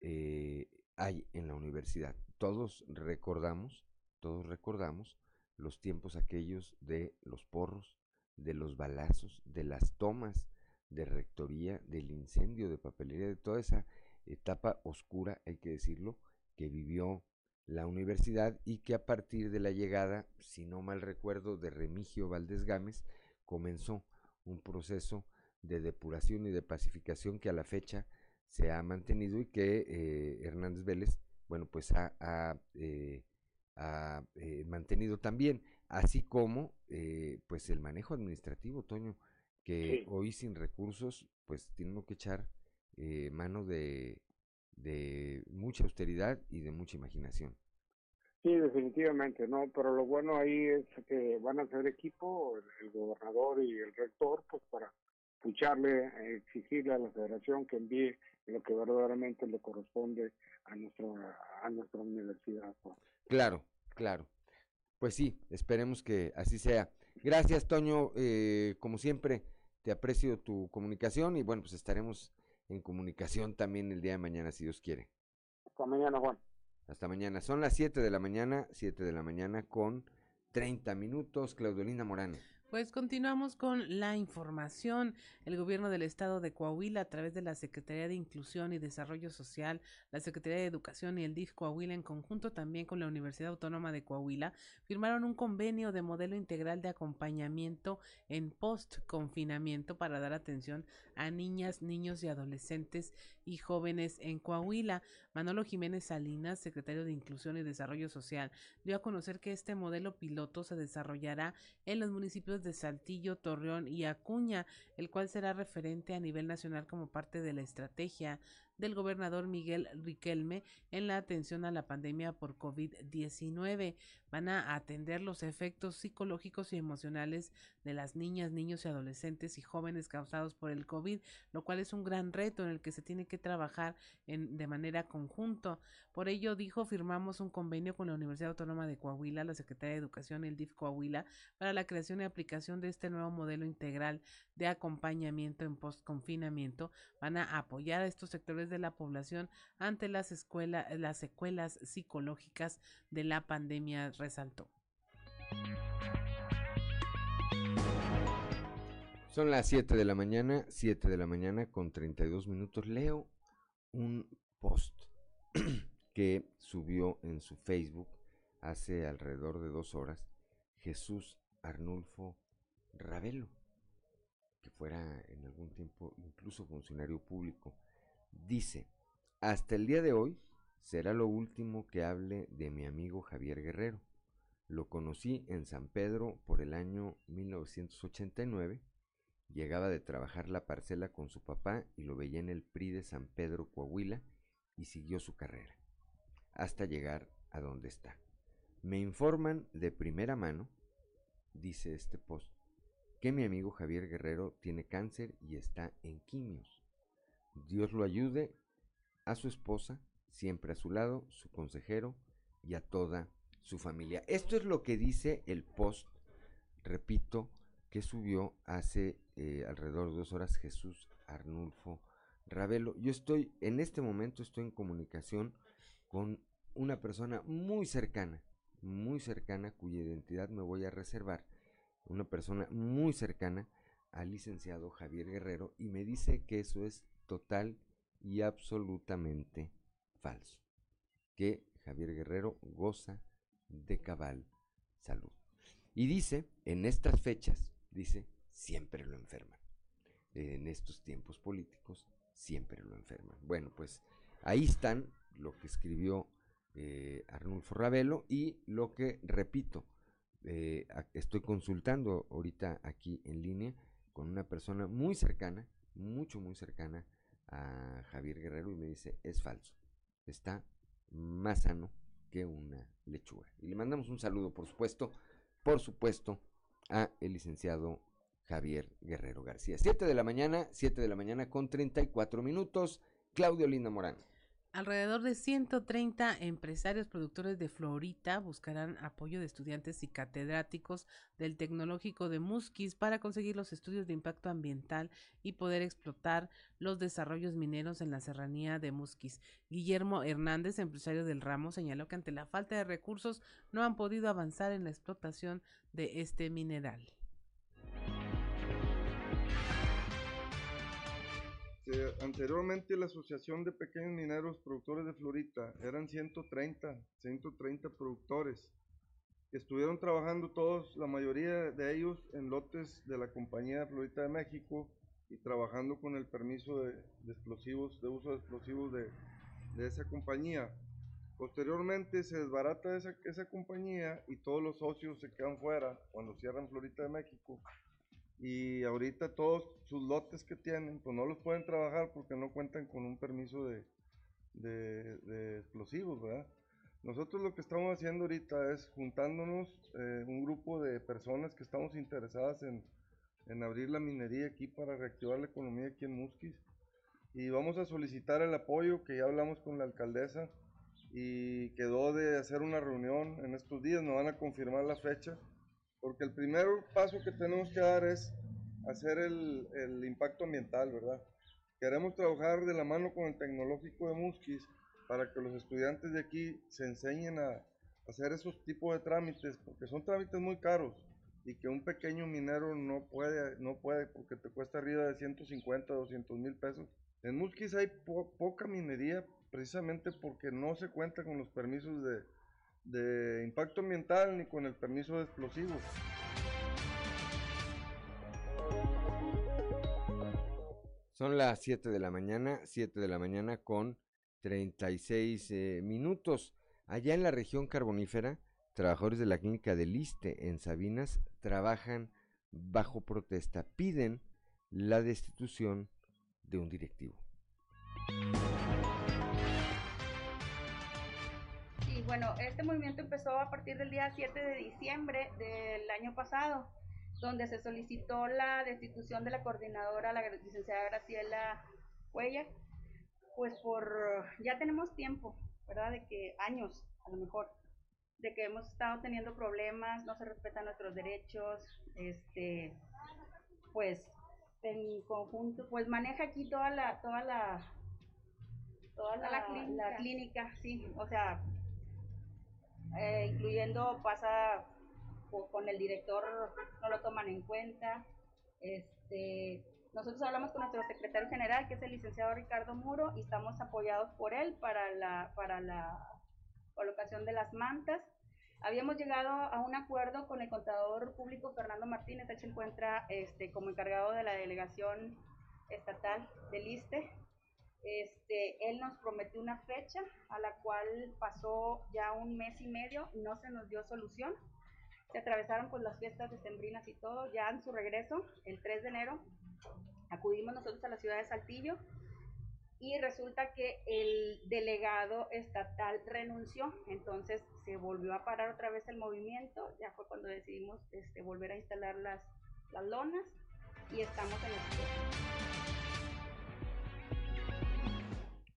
eh, hay en la universidad. Todos recordamos, todos recordamos los tiempos aquellos de los porros, de los balazos, de las tomas de rectoría, del incendio de papelería, de toda esa etapa oscura, hay que decirlo, que vivió la universidad y que a partir de la llegada, si no mal recuerdo, de Remigio Valdés Gámez, comenzó un proceso de depuración y de pacificación que a la fecha se ha mantenido y que eh, Hernández Vélez, bueno, pues ha, eh, eh, mantenido también así como eh, pues el manejo administrativo, Toño, que hoy sin recursos pues tienen que echar eh, mano de, de mucha austeridad y de mucha imaginación. Sí, definitivamente, no, pero lo bueno ahí es que van a ser equipo, el, gobernador y el rector, pues para escucharle, exigirle a la federación que envíe lo que verdaderamente le corresponde a nuestra, a nuestra universidad. Claro, claro. Pues sí, esperemos que así sea. Gracias, Toño. Eh, como siempre, te aprecio tu comunicación y bueno, pues estaremos en comunicación también el día de mañana, si Dios quiere. Hasta mañana, Juan. Hasta mañana. Son las 7 de la mañana, 7 de la mañana con 30 minutos. Claudelina Morán. Pues continuamos con la información. El gobierno del estado de Coahuila, a través de la Secretaría de Inclusión y Desarrollo Social, la Secretaría de Educación y el DIF Coahuila, en conjunto también con la Universidad Autónoma de Coahuila, firmaron un convenio de modelo integral de acompañamiento en post-confinamiento para dar atención a niñas, niños y adolescentes y jóvenes en Coahuila. Manolo Jiménez Salinas, secretario de Inclusión y Desarrollo Social, dio a conocer que este modelo piloto se desarrollará en los municipios de Saltillo, Torreón y Acuña, el cual será referente a nivel nacional como parte de la estrategia del gobernador Miguel Riquelme en la atención a la pandemia por COVID-19. Van a atender los efectos psicológicos y emocionales de las niñas, niños y adolescentes y jóvenes causados por el COVID, lo cual es un gran reto en el que se tiene que trabajar de manera conjunto. Por ello, dijo, firmamos un convenio con la Universidad Autónoma de Coahuila, la Secretaría de Educación y el DIF Coahuila para la creación y aplicación de este nuevo modelo integral de acompañamiento en post-confinamiento. Van a apoyar a estos sectores de la población ante las, escuelas, las secuelas psicológicas de la pandemia, resaltó. Son las 7 de la mañana, 7 de la mañana con 32 minutos. Leo un post que subió en su Facebook hace alrededor de dos horas Jesús Arnulfo Ravelo, que fuera en algún tiempo incluso funcionario público. Dice, hasta el día de hoy será lo último que hable de mi amigo Javier Guerrero. Lo conocí en San Pedro por el año 1989. Llegaba de trabajar la parcela con su papá y lo veía en el PRI de San Pedro, Coahuila, y siguió su carrera, hasta llegar a donde está. Me informan de primera mano, dice este post, que mi amigo Javier Guerrero tiene cáncer y está en quimios. Dios lo ayude a su esposa, siempre a su lado, su consejero y a toda su familia. Esto es lo que dice el post, repito, que subió hace eh, alrededor de dos horas Jesús Arnulfo Ravelo. Yo estoy, en este momento estoy en comunicación con una persona muy cercana, muy cercana, cuya identidad me voy a reservar, una persona muy cercana al licenciado Javier Guerrero y me dice que eso es total y absolutamente falso. Que Javier Guerrero goza de cabal salud. Y dice, en estas fechas, dice, siempre lo enferman. En estos tiempos políticos, siempre lo enferman. Bueno, pues ahí están lo que escribió eh, Arnulfo Ravelo y lo que, repito, eh, estoy consultando ahorita aquí en línea con una persona muy cercana, mucho, muy cercana a Javier Guerrero y me dice, es falso, está más sano que una lechuga. Y le mandamos un saludo, por supuesto, por supuesto, a el licenciado Javier Guerrero García. 7 de la mañana, 7 de la mañana con 34 minutos. Claudio Linda Morán. Alrededor de 130 empresarios productores de Florita buscarán apoyo de estudiantes y catedráticos del Tecnológico de Musquis para conseguir los estudios de impacto ambiental y poder explotar los desarrollos mineros en la serranía de Musquis. Guillermo Hernández, empresario del ramo, señaló que ante la falta de recursos no han podido avanzar en la explotación de este mineral. Anteriormente la Asociación de Pequeños Mineros Productores de Florita eran 130, 130 productores estuvieron trabajando todos, la mayoría de ellos en lotes de la compañía Florita de México y trabajando con el permiso de, explosivos, de uso de explosivos de, de, esa compañía. Posteriormente se desbarata esa, esa compañía y todos los socios se quedan fuera cuando cierran Florita de México y ahorita todos sus lotes que tienen, pues no los pueden trabajar porque no cuentan con un permiso de, de, explosivos, ¿verdad? Nosotros lo que estamos haciendo ahorita es juntándonos eh, un grupo de personas que estamos interesadas en, en, abrir la minería aquí para reactivar la economía aquí en Musquis y vamos a solicitar el apoyo que ya hablamos con la alcaldesa y quedó de hacer una reunión en estos días, nos van a confirmar la fecha porque el primer paso que tenemos que dar es hacer el, el impacto ambiental, ¿verdad? Queremos trabajar de la mano con el tecnológico de Musquis para que los estudiantes de aquí se enseñen a hacer esos tipos de trámites, porque son trámites muy caros y que un pequeño minero no puede, no puede porque te cuesta arriba de 150, 200 mil pesos. En Musquis hay po- poca minería precisamente porque no se cuenta con los permisos de, de impacto ambiental ni con el permiso de explosivos. Son las 7 de la mañana, 7 de la mañana con 36 eh, minutos. Allá en la región carbonífera, trabajadores de la clínica del Liste en Sabinas trabajan bajo protesta. Piden la destitución de un directivo. Bueno, este movimiento empezó a partir del día 7 de diciembre del año pasado, donde se solicitó la destitución de la coordinadora, la licenciada Graciela Cuellar, pues por, ya tenemos tiempo, ¿verdad? De que años, a lo mejor, de que hemos estado teniendo problemas, no se respetan nuestros derechos, este, pues en conjunto, pues maneja aquí toda la, toda la, toda la, la clínica. la clínica, sí, o sea, eh, incluyendo pasa con el director, no lo toman en cuenta. Este, nosotros hablamos con nuestro secretario general, que es el licenciado Ricardo Muro, y estamos apoyados por él para la, para la colocación de las mantas. Habíamos llegado a un acuerdo con el contador público Fernando Martínez, él se encuentra este, como encargado de la delegación estatal del ISTE. Este, él nos prometió una fecha a la cual pasó ya un mes y medio y no se nos dio solución. Se atravesaron pues las fiestas decembrinas y todo, ya en su regreso, el 3 de enero, acudimos nosotros a la ciudad de Saltillo y resulta que el delegado estatal renunció, entonces se volvió a parar otra vez el movimiento, ya fue cuando decidimos este, volver a instalar las, lonas y estamos en el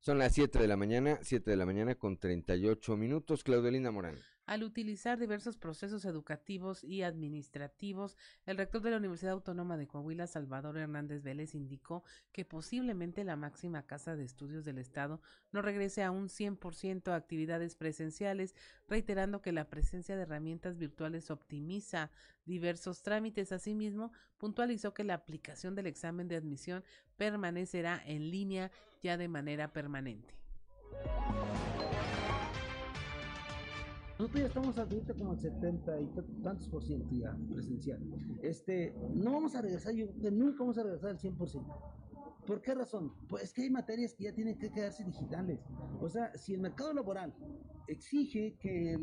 Son las 7 de la mañana, 7 de la mañana con 38 minutos. Claudelina Morán. Al utilizar diversos procesos educativos y administrativos, el rector de la Universidad Autónoma de Coahuila, Salvador Hernández Vélez, indicó que posiblemente la máxima casa de estudios del Estado no regrese a un 100% a actividades presenciales, reiterando que la presencia de herramientas virtuales optimiza diversos trámites. Asimismo, puntualizó que la aplicación del examen de admisión permanecerá en línea ya de manera permanente. Nosotros ya estamos ahorita como al 70 y tantos por ciento ya presencial. Este, no vamos a regresar, yo nunca vamos a regresar al 100%. ¿Por qué razón? Pues es que hay materias que ya tienen que quedarse digitales. O sea, si el mercado laboral exige que,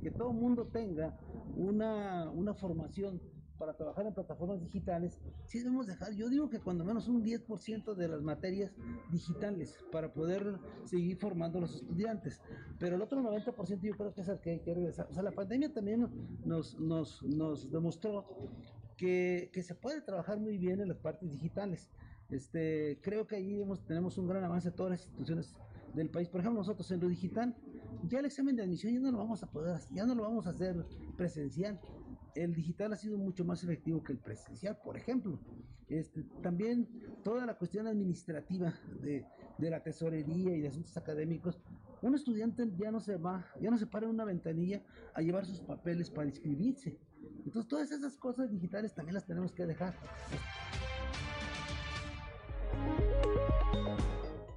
que todo el mundo tenga una, una formación para trabajar en plataformas digitales, sí debemos dejar, yo digo que cuando menos un 10% de las materias digitales para poder seguir formando a los estudiantes. Pero el otro 90% yo creo que es el que hay que regresar. O sea, la pandemia también nos, nos, nos demostró que, que se puede trabajar muy bien en las partes digitales. Este, creo que ahí hemos, tenemos un gran avance todas las instituciones del país. Por ejemplo, nosotros en lo digital, ya el examen de admisión ya no lo vamos a poder, ya no lo vamos a hacer presencial. El digital ha sido mucho más efectivo que el presencial, por ejemplo. Este, también toda la cuestión administrativa de, de la tesorería y de asuntos académicos, un estudiante ya no se va, ya no se para en una ventanilla a llevar sus papeles para inscribirse. Entonces todas esas cosas digitales también las tenemos que dejar.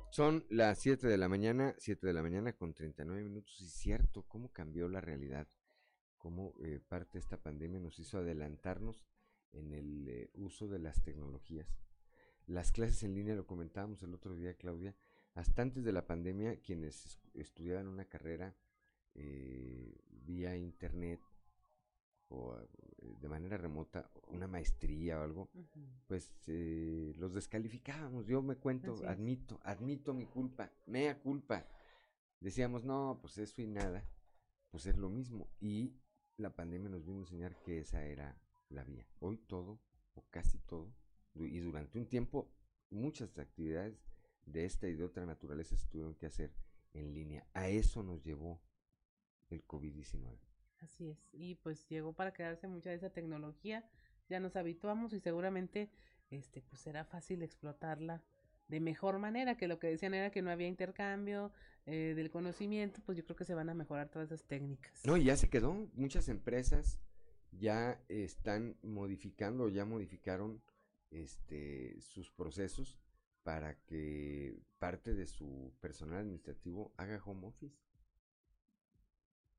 Son las 7 de la mañana, 7 de la mañana con 39 minutos. Y cierto, cómo cambió la realidad, cómo eh, parte de esta pandemia nos hizo adelantarnos en el eh, uso de las tecnologías. Las clases en línea, lo comentábamos el otro día, Claudia, hasta antes de la pandemia, quienes es- estudiaban una carrera eh, vía internet o eh, de manera remota, una maestría o algo, pues eh, los descalificábamos. Yo me cuento, admito, admito mi culpa, mea culpa. Decíamos, no, pues eso y nada, pues es lo mismo. Y la pandemia nos vino a enseñar que esa era la vía. Hoy todo, o casi todo, y durante un tiempo, muchas actividades de esta y de otra naturaleza se tuvieron que hacer en línea. A eso nos llevó el COVID-19. Así es. Y pues llegó para quedarse mucha de esa tecnología ya nos habituamos y seguramente este pues será fácil explotarla de mejor manera, que lo que decían era que no había intercambio eh, del conocimiento, pues yo creo que se van a mejorar todas esas técnicas. No, y ya se quedó. Muchas empresas ya están modificando, ya modificaron este sus procesos para que parte de su personal administrativo haga home office.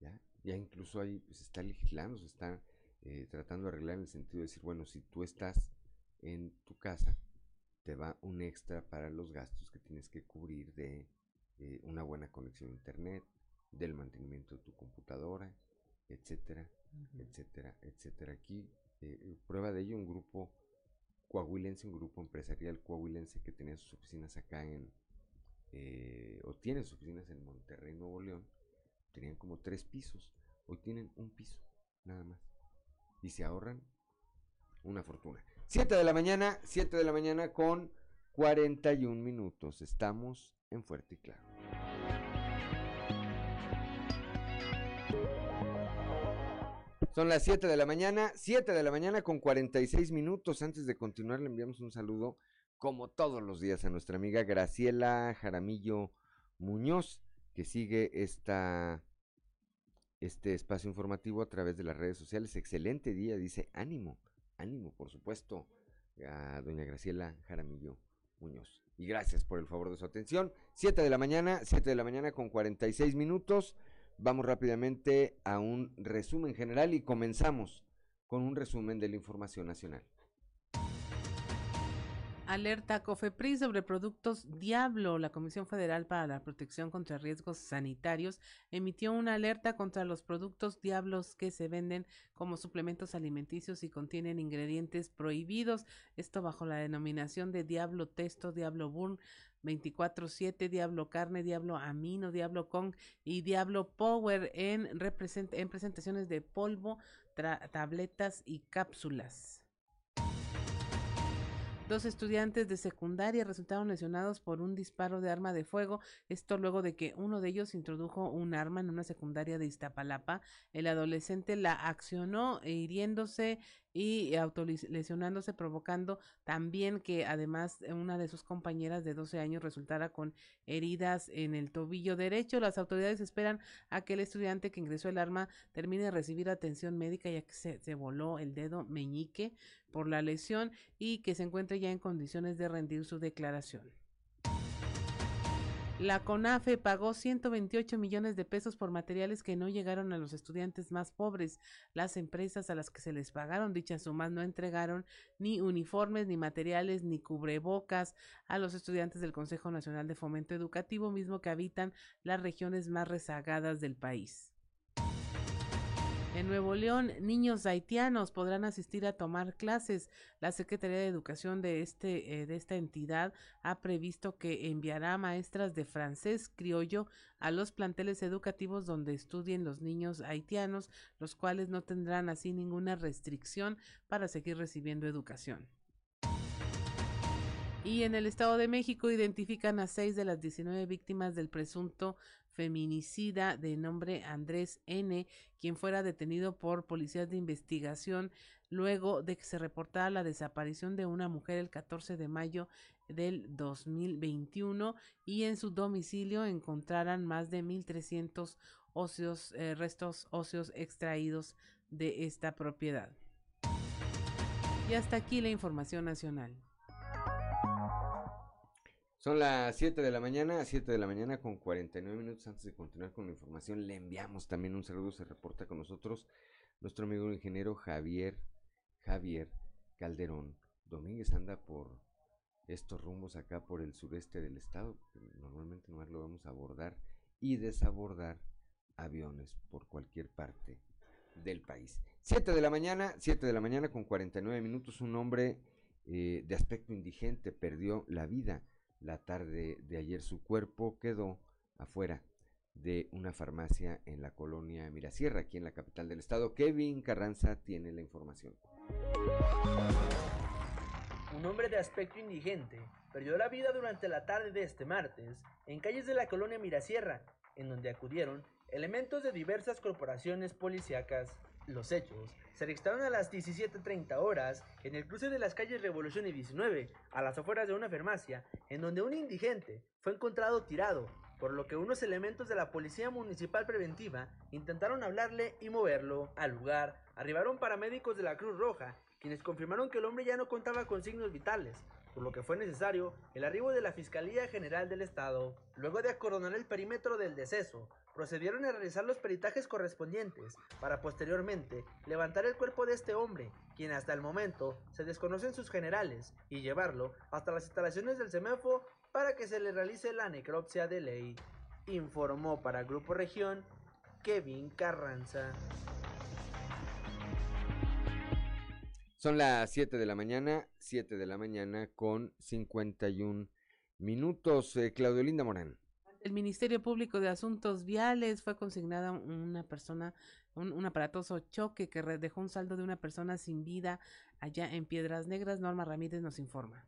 Ya, ya incluso ahí se está legislando, se está eh, tratando de arreglar en el sentido de decir, bueno, si tú estás en tu casa, te va un extra para los gastos que tienes que cubrir de eh, una buena conexión a internet, del mantenimiento de tu computadora, etcétera, etcétera, etcétera. Aquí, eh, prueba de ello, un grupo coahuilense, un grupo empresarial coahuilense que tenía sus oficinas acá en, eh, o tiene sus oficinas en Monterrey, Nuevo León, tenían como tres pisos, hoy tienen un piso, nada más, y se ahorran una fortuna. 7 de la mañana, 7 de la mañana con 41 minutos. Estamos en Fuerte y Claro. Son las 7 de la mañana, 7 de la mañana con 46 minutos. Antes de continuar, le enviamos un saludo, como todos los días, a nuestra amiga Graciela Jaramillo Muñoz, que sigue este espacio informativo a través de las redes sociales. Excelente día, dice ánimo ánimo, por supuesto, a doña Graciela Jaramillo Muñoz. Y gracias por el favor de su atención. Siete de la mañana, siete de la mañana con 46 minutos. Vamos rápidamente a un resumen general y comenzamos con un resumen de la información nacional. Alerta COFEPRIS sobre productos Diablo. La Comisión Federal para la Protección contra Riesgos Sanitarios emitió una alerta contra los productos Diablos que se venden como suplementos alimenticios y contienen ingredientes prohibidos. Esto bajo la denominación de Diablo Testo, Diablo Burn, 24-7, Diablo Carne, Diablo Amino, Diablo Con y Diablo Power en, en presentaciones de polvo, tabletas y cápsulas. Dos estudiantes de secundaria resultaron lesionados por un disparo de arma de fuego. Esto luego de que uno de ellos introdujo un arma en una secundaria de Iztapalapa. El adolescente la accionó hiriéndose y autolesionándose, provocando también que además una de sus compañeras de 12 años resultara con heridas en el tobillo derecho. Las autoridades esperan a que el estudiante que ingresó el arma termine de recibir atención médica ya que se, se voló el dedo meñique por la lesión y que se encuentre ya en condiciones de rendir su declaración. La CONAFE pagó 128 millones de pesos por materiales que no llegaron a los estudiantes más pobres. Las empresas a las que se les pagaron dichas sumas no entregaron ni uniformes, ni materiales, ni cubrebocas a los estudiantes del Consejo Nacional de Fomento Educativo, mismo que habitan las regiones más rezagadas del país. En Nuevo León, niños haitianos podrán asistir a tomar clases. La Secretaría de Educación de, este, eh, de esta entidad ha previsto que enviará maestras de francés criollo a los planteles educativos donde estudien los niños haitianos, los cuales no tendrán así ninguna restricción para seguir recibiendo educación. Y en el Estado de México identifican a seis de las 19 víctimas del presunto feminicida de nombre Andrés N., quien fuera detenido por policías de investigación luego de que se reportara la desaparición de una mujer el 14 de mayo del 2021 y en su domicilio encontraran más de 1.300 óseos, eh, restos óseos extraídos de esta propiedad. Y hasta aquí la información nacional. Son las 7 de la mañana, 7 de la mañana con 49 minutos antes de continuar con la información. Le enviamos también un saludo, se reporta con nosotros nuestro amigo ingeniero Javier, Javier Calderón. Domínguez anda por estos rumbos acá por el sureste del estado. Normalmente nomás lo vamos a abordar y desabordar aviones por cualquier parte del país. 7 de la mañana, 7 de la mañana con 49 minutos, un hombre eh, de aspecto indigente perdió la vida la tarde de ayer su cuerpo quedó afuera de una farmacia en la colonia Mirasierra, aquí en la capital del estado. Kevin Carranza tiene la información. Un hombre de aspecto indigente perdió la vida durante la tarde de este martes en calles de la colonia Mirasierra, en donde acudieron elementos de diversas corporaciones policíacas. Los hechos se registraron a las 17.30 horas en el cruce de las calles Revolución y 19, a las afueras de una farmacia, en donde un indigente fue encontrado tirado, por lo que unos elementos de la Policía Municipal Preventiva intentaron hablarle y moverlo al lugar. Arribaron paramédicos de la Cruz Roja, quienes confirmaron que el hombre ya no contaba con signos vitales, por lo que fue necesario el arribo de la Fiscalía General del Estado. Luego de acordonar el perímetro del deceso, procedieron a realizar los peritajes correspondientes para posteriormente levantar el cuerpo de este hombre, quien hasta el momento se desconocen sus generales, y llevarlo hasta las instalaciones del CEMEFO para que se le realice la necropsia de ley. Informó para Grupo Región Kevin Carranza. Son las 7 de la mañana, 7 de la mañana con 51 minutos. Eh, Claudio Linda Morán. El Ministerio Público de Asuntos Viales fue consignada una persona, un, aparatoso choque que dejó un saldo de una persona sin vida allá en Piedras Negras. Norma Ramírez nos informa.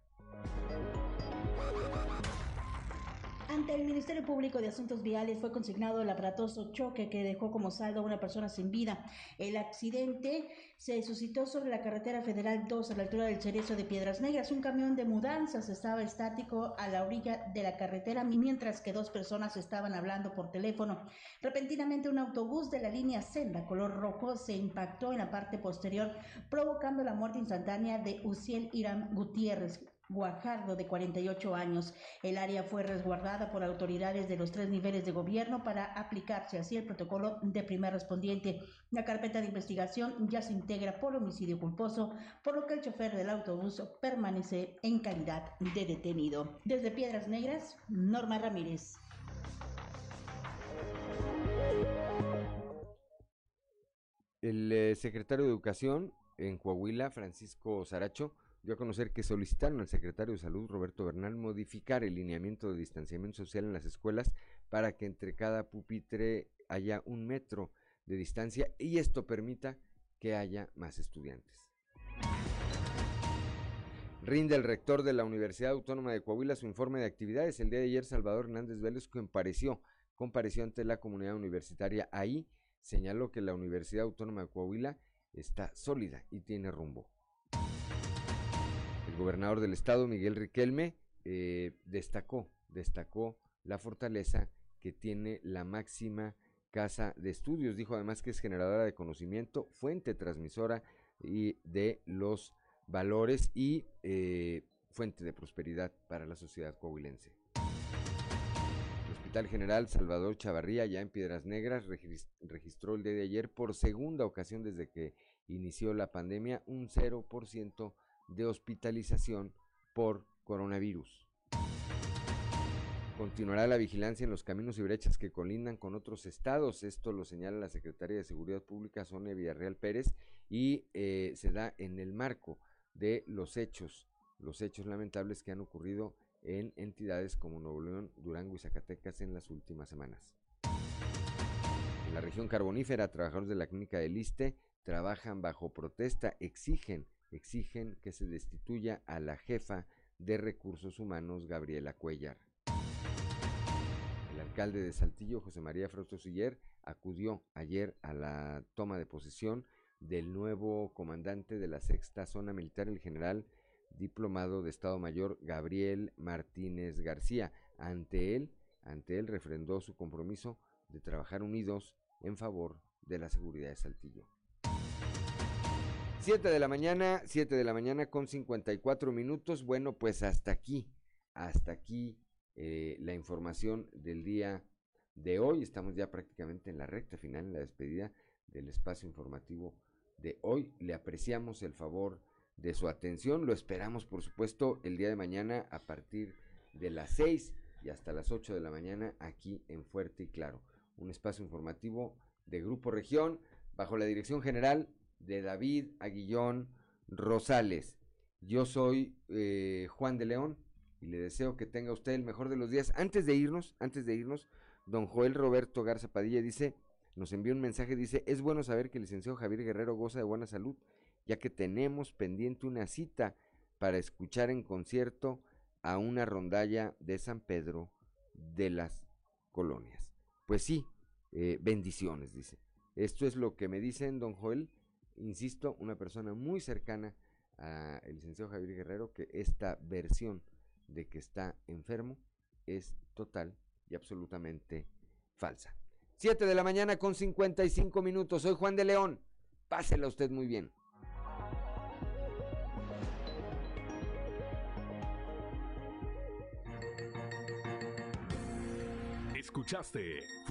Ante el Ministerio Público de Asuntos Viales fue consignado el aparatoso choque que dejó como saldo a una persona sin vida. El accidente se suscitó sobre la carretera federal 2 a la altura del Cerezo de Piedras Negras. Un camión de mudanzas estaba estático a la orilla de la carretera mientras que dos personas estaban hablando por teléfono. Repentinamente un autobús de la línea Senda color rojo se impactó en la parte posterior provocando la muerte instantánea de Uciel Irán Gutiérrez, Guajardo, de 48 años. El área fue resguardada por autoridades de los tres niveles de gobierno para aplicarse así el protocolo de primer respondiente. La carpeta de investigación ya se integra por homicidio culposo, por lo que el chofer del autobús permanece en calidad de detenido. Desde Piedras Negras, Norma Ramírez. El eh, secretario de Educación en Coahuila, Francisco Saracho, dio a conocer que solicitaron al secretario de Salud, Roberto Bernal, modificar el lineamiento de distanciamiento social en las escuelas para que entre cada pupitre haya un metro de distancia y esto permita que haya más estudiantes. Rinde el rector de la Universidad Autónoma de Coahuila su informe de actividades. El día de ayer, Salvador Hernández Vélez compareció, compareció ante la comunidad universitaria. Ahí señaló que la Universidad Autónoma de Coahuila está sólida y tiene rumbo gobernador del estado, Miguel Riquelme, eh, destacó, destacó la fortaleza que tiene la máxima casa de estudios. Dijo además que es generadora de conocimiento, fuente transmisora y de los valores y eh, fuente de prosperidad para la sociedad coahuilense. El Hospital General Salvador Chavarría, ya en Piedras Negras, registró el día de ayer por segunda ocasión desde que inició la pandemia un 0% de hospitalización por coronavirus. Continuará la vigilancia en los caminos y brechas que colindan con otros estados. Esto lo señala la Secretaria de Seguridad Pública, Sonia Villarreal Pérez, y eh, se da en el marco de los hechos, los hechos lamentables que han ocurrido en entidades como Nuevo León, Durango y Zacatecas en las últimas semanas. En la región carbonífera, trabajadores de la clínica del Liste trabajan bajo protesta, exigen exigen que se destituya a la jefa de recursos humanos, Gabriela Cuellar. El alcalde de Saltillo, José María Frausto Siller, acudió ayer a la toma de posesión del nuevo comandante de la sexta zona militar, el general diplomado de Estado Mayor Gabriel Martínez García. Ante él, ante él refrendó su compromiso de trabajar unidos en favor de la seguridad de Saltillo. 7 de la mañana, 7 de la mañana con 54 minutos. Bueno, pues hasta aquí, hasta aquí eh, la información del día de hoy. Estamos ya prácticamente en la recta final, en la despedida del espacio informativo de hoy. Le apreciamos el favor de su atención. Lo esperamos, por supuesto, el día de mañana a partir de las 6 y hasta las 8 de la mañana aquí en Fuerte y Claro. Un espacio informativo de Grupo Región bajo la dirección general de David Aguillón Rosales. Yo soy eh, Juan de León y le deseo que tenga usted el mejor de los días. Antes de irnos, antes de irnos, don Joel Roberto Garza Padilla dice, nos envió un mensaje, dice, es bueno saber que el licenciado Javier Guerrero goza de buena salud, ya que tenemos pendiente una cita para escuchar en concierto a una rondalla de San Pedro de las Colonias. Pues sí, eh, bendiciones, dice. Esto es lo que me dicen, don Joel, insisto, una persona muy cercana al licenciado Javier Guerrero, que esta versión de que está enfermo es total y absolutamente falsa. 7 de la mañana con 55 minutos. Soy Juan de León. Pásela usted muy bien. Escuchaste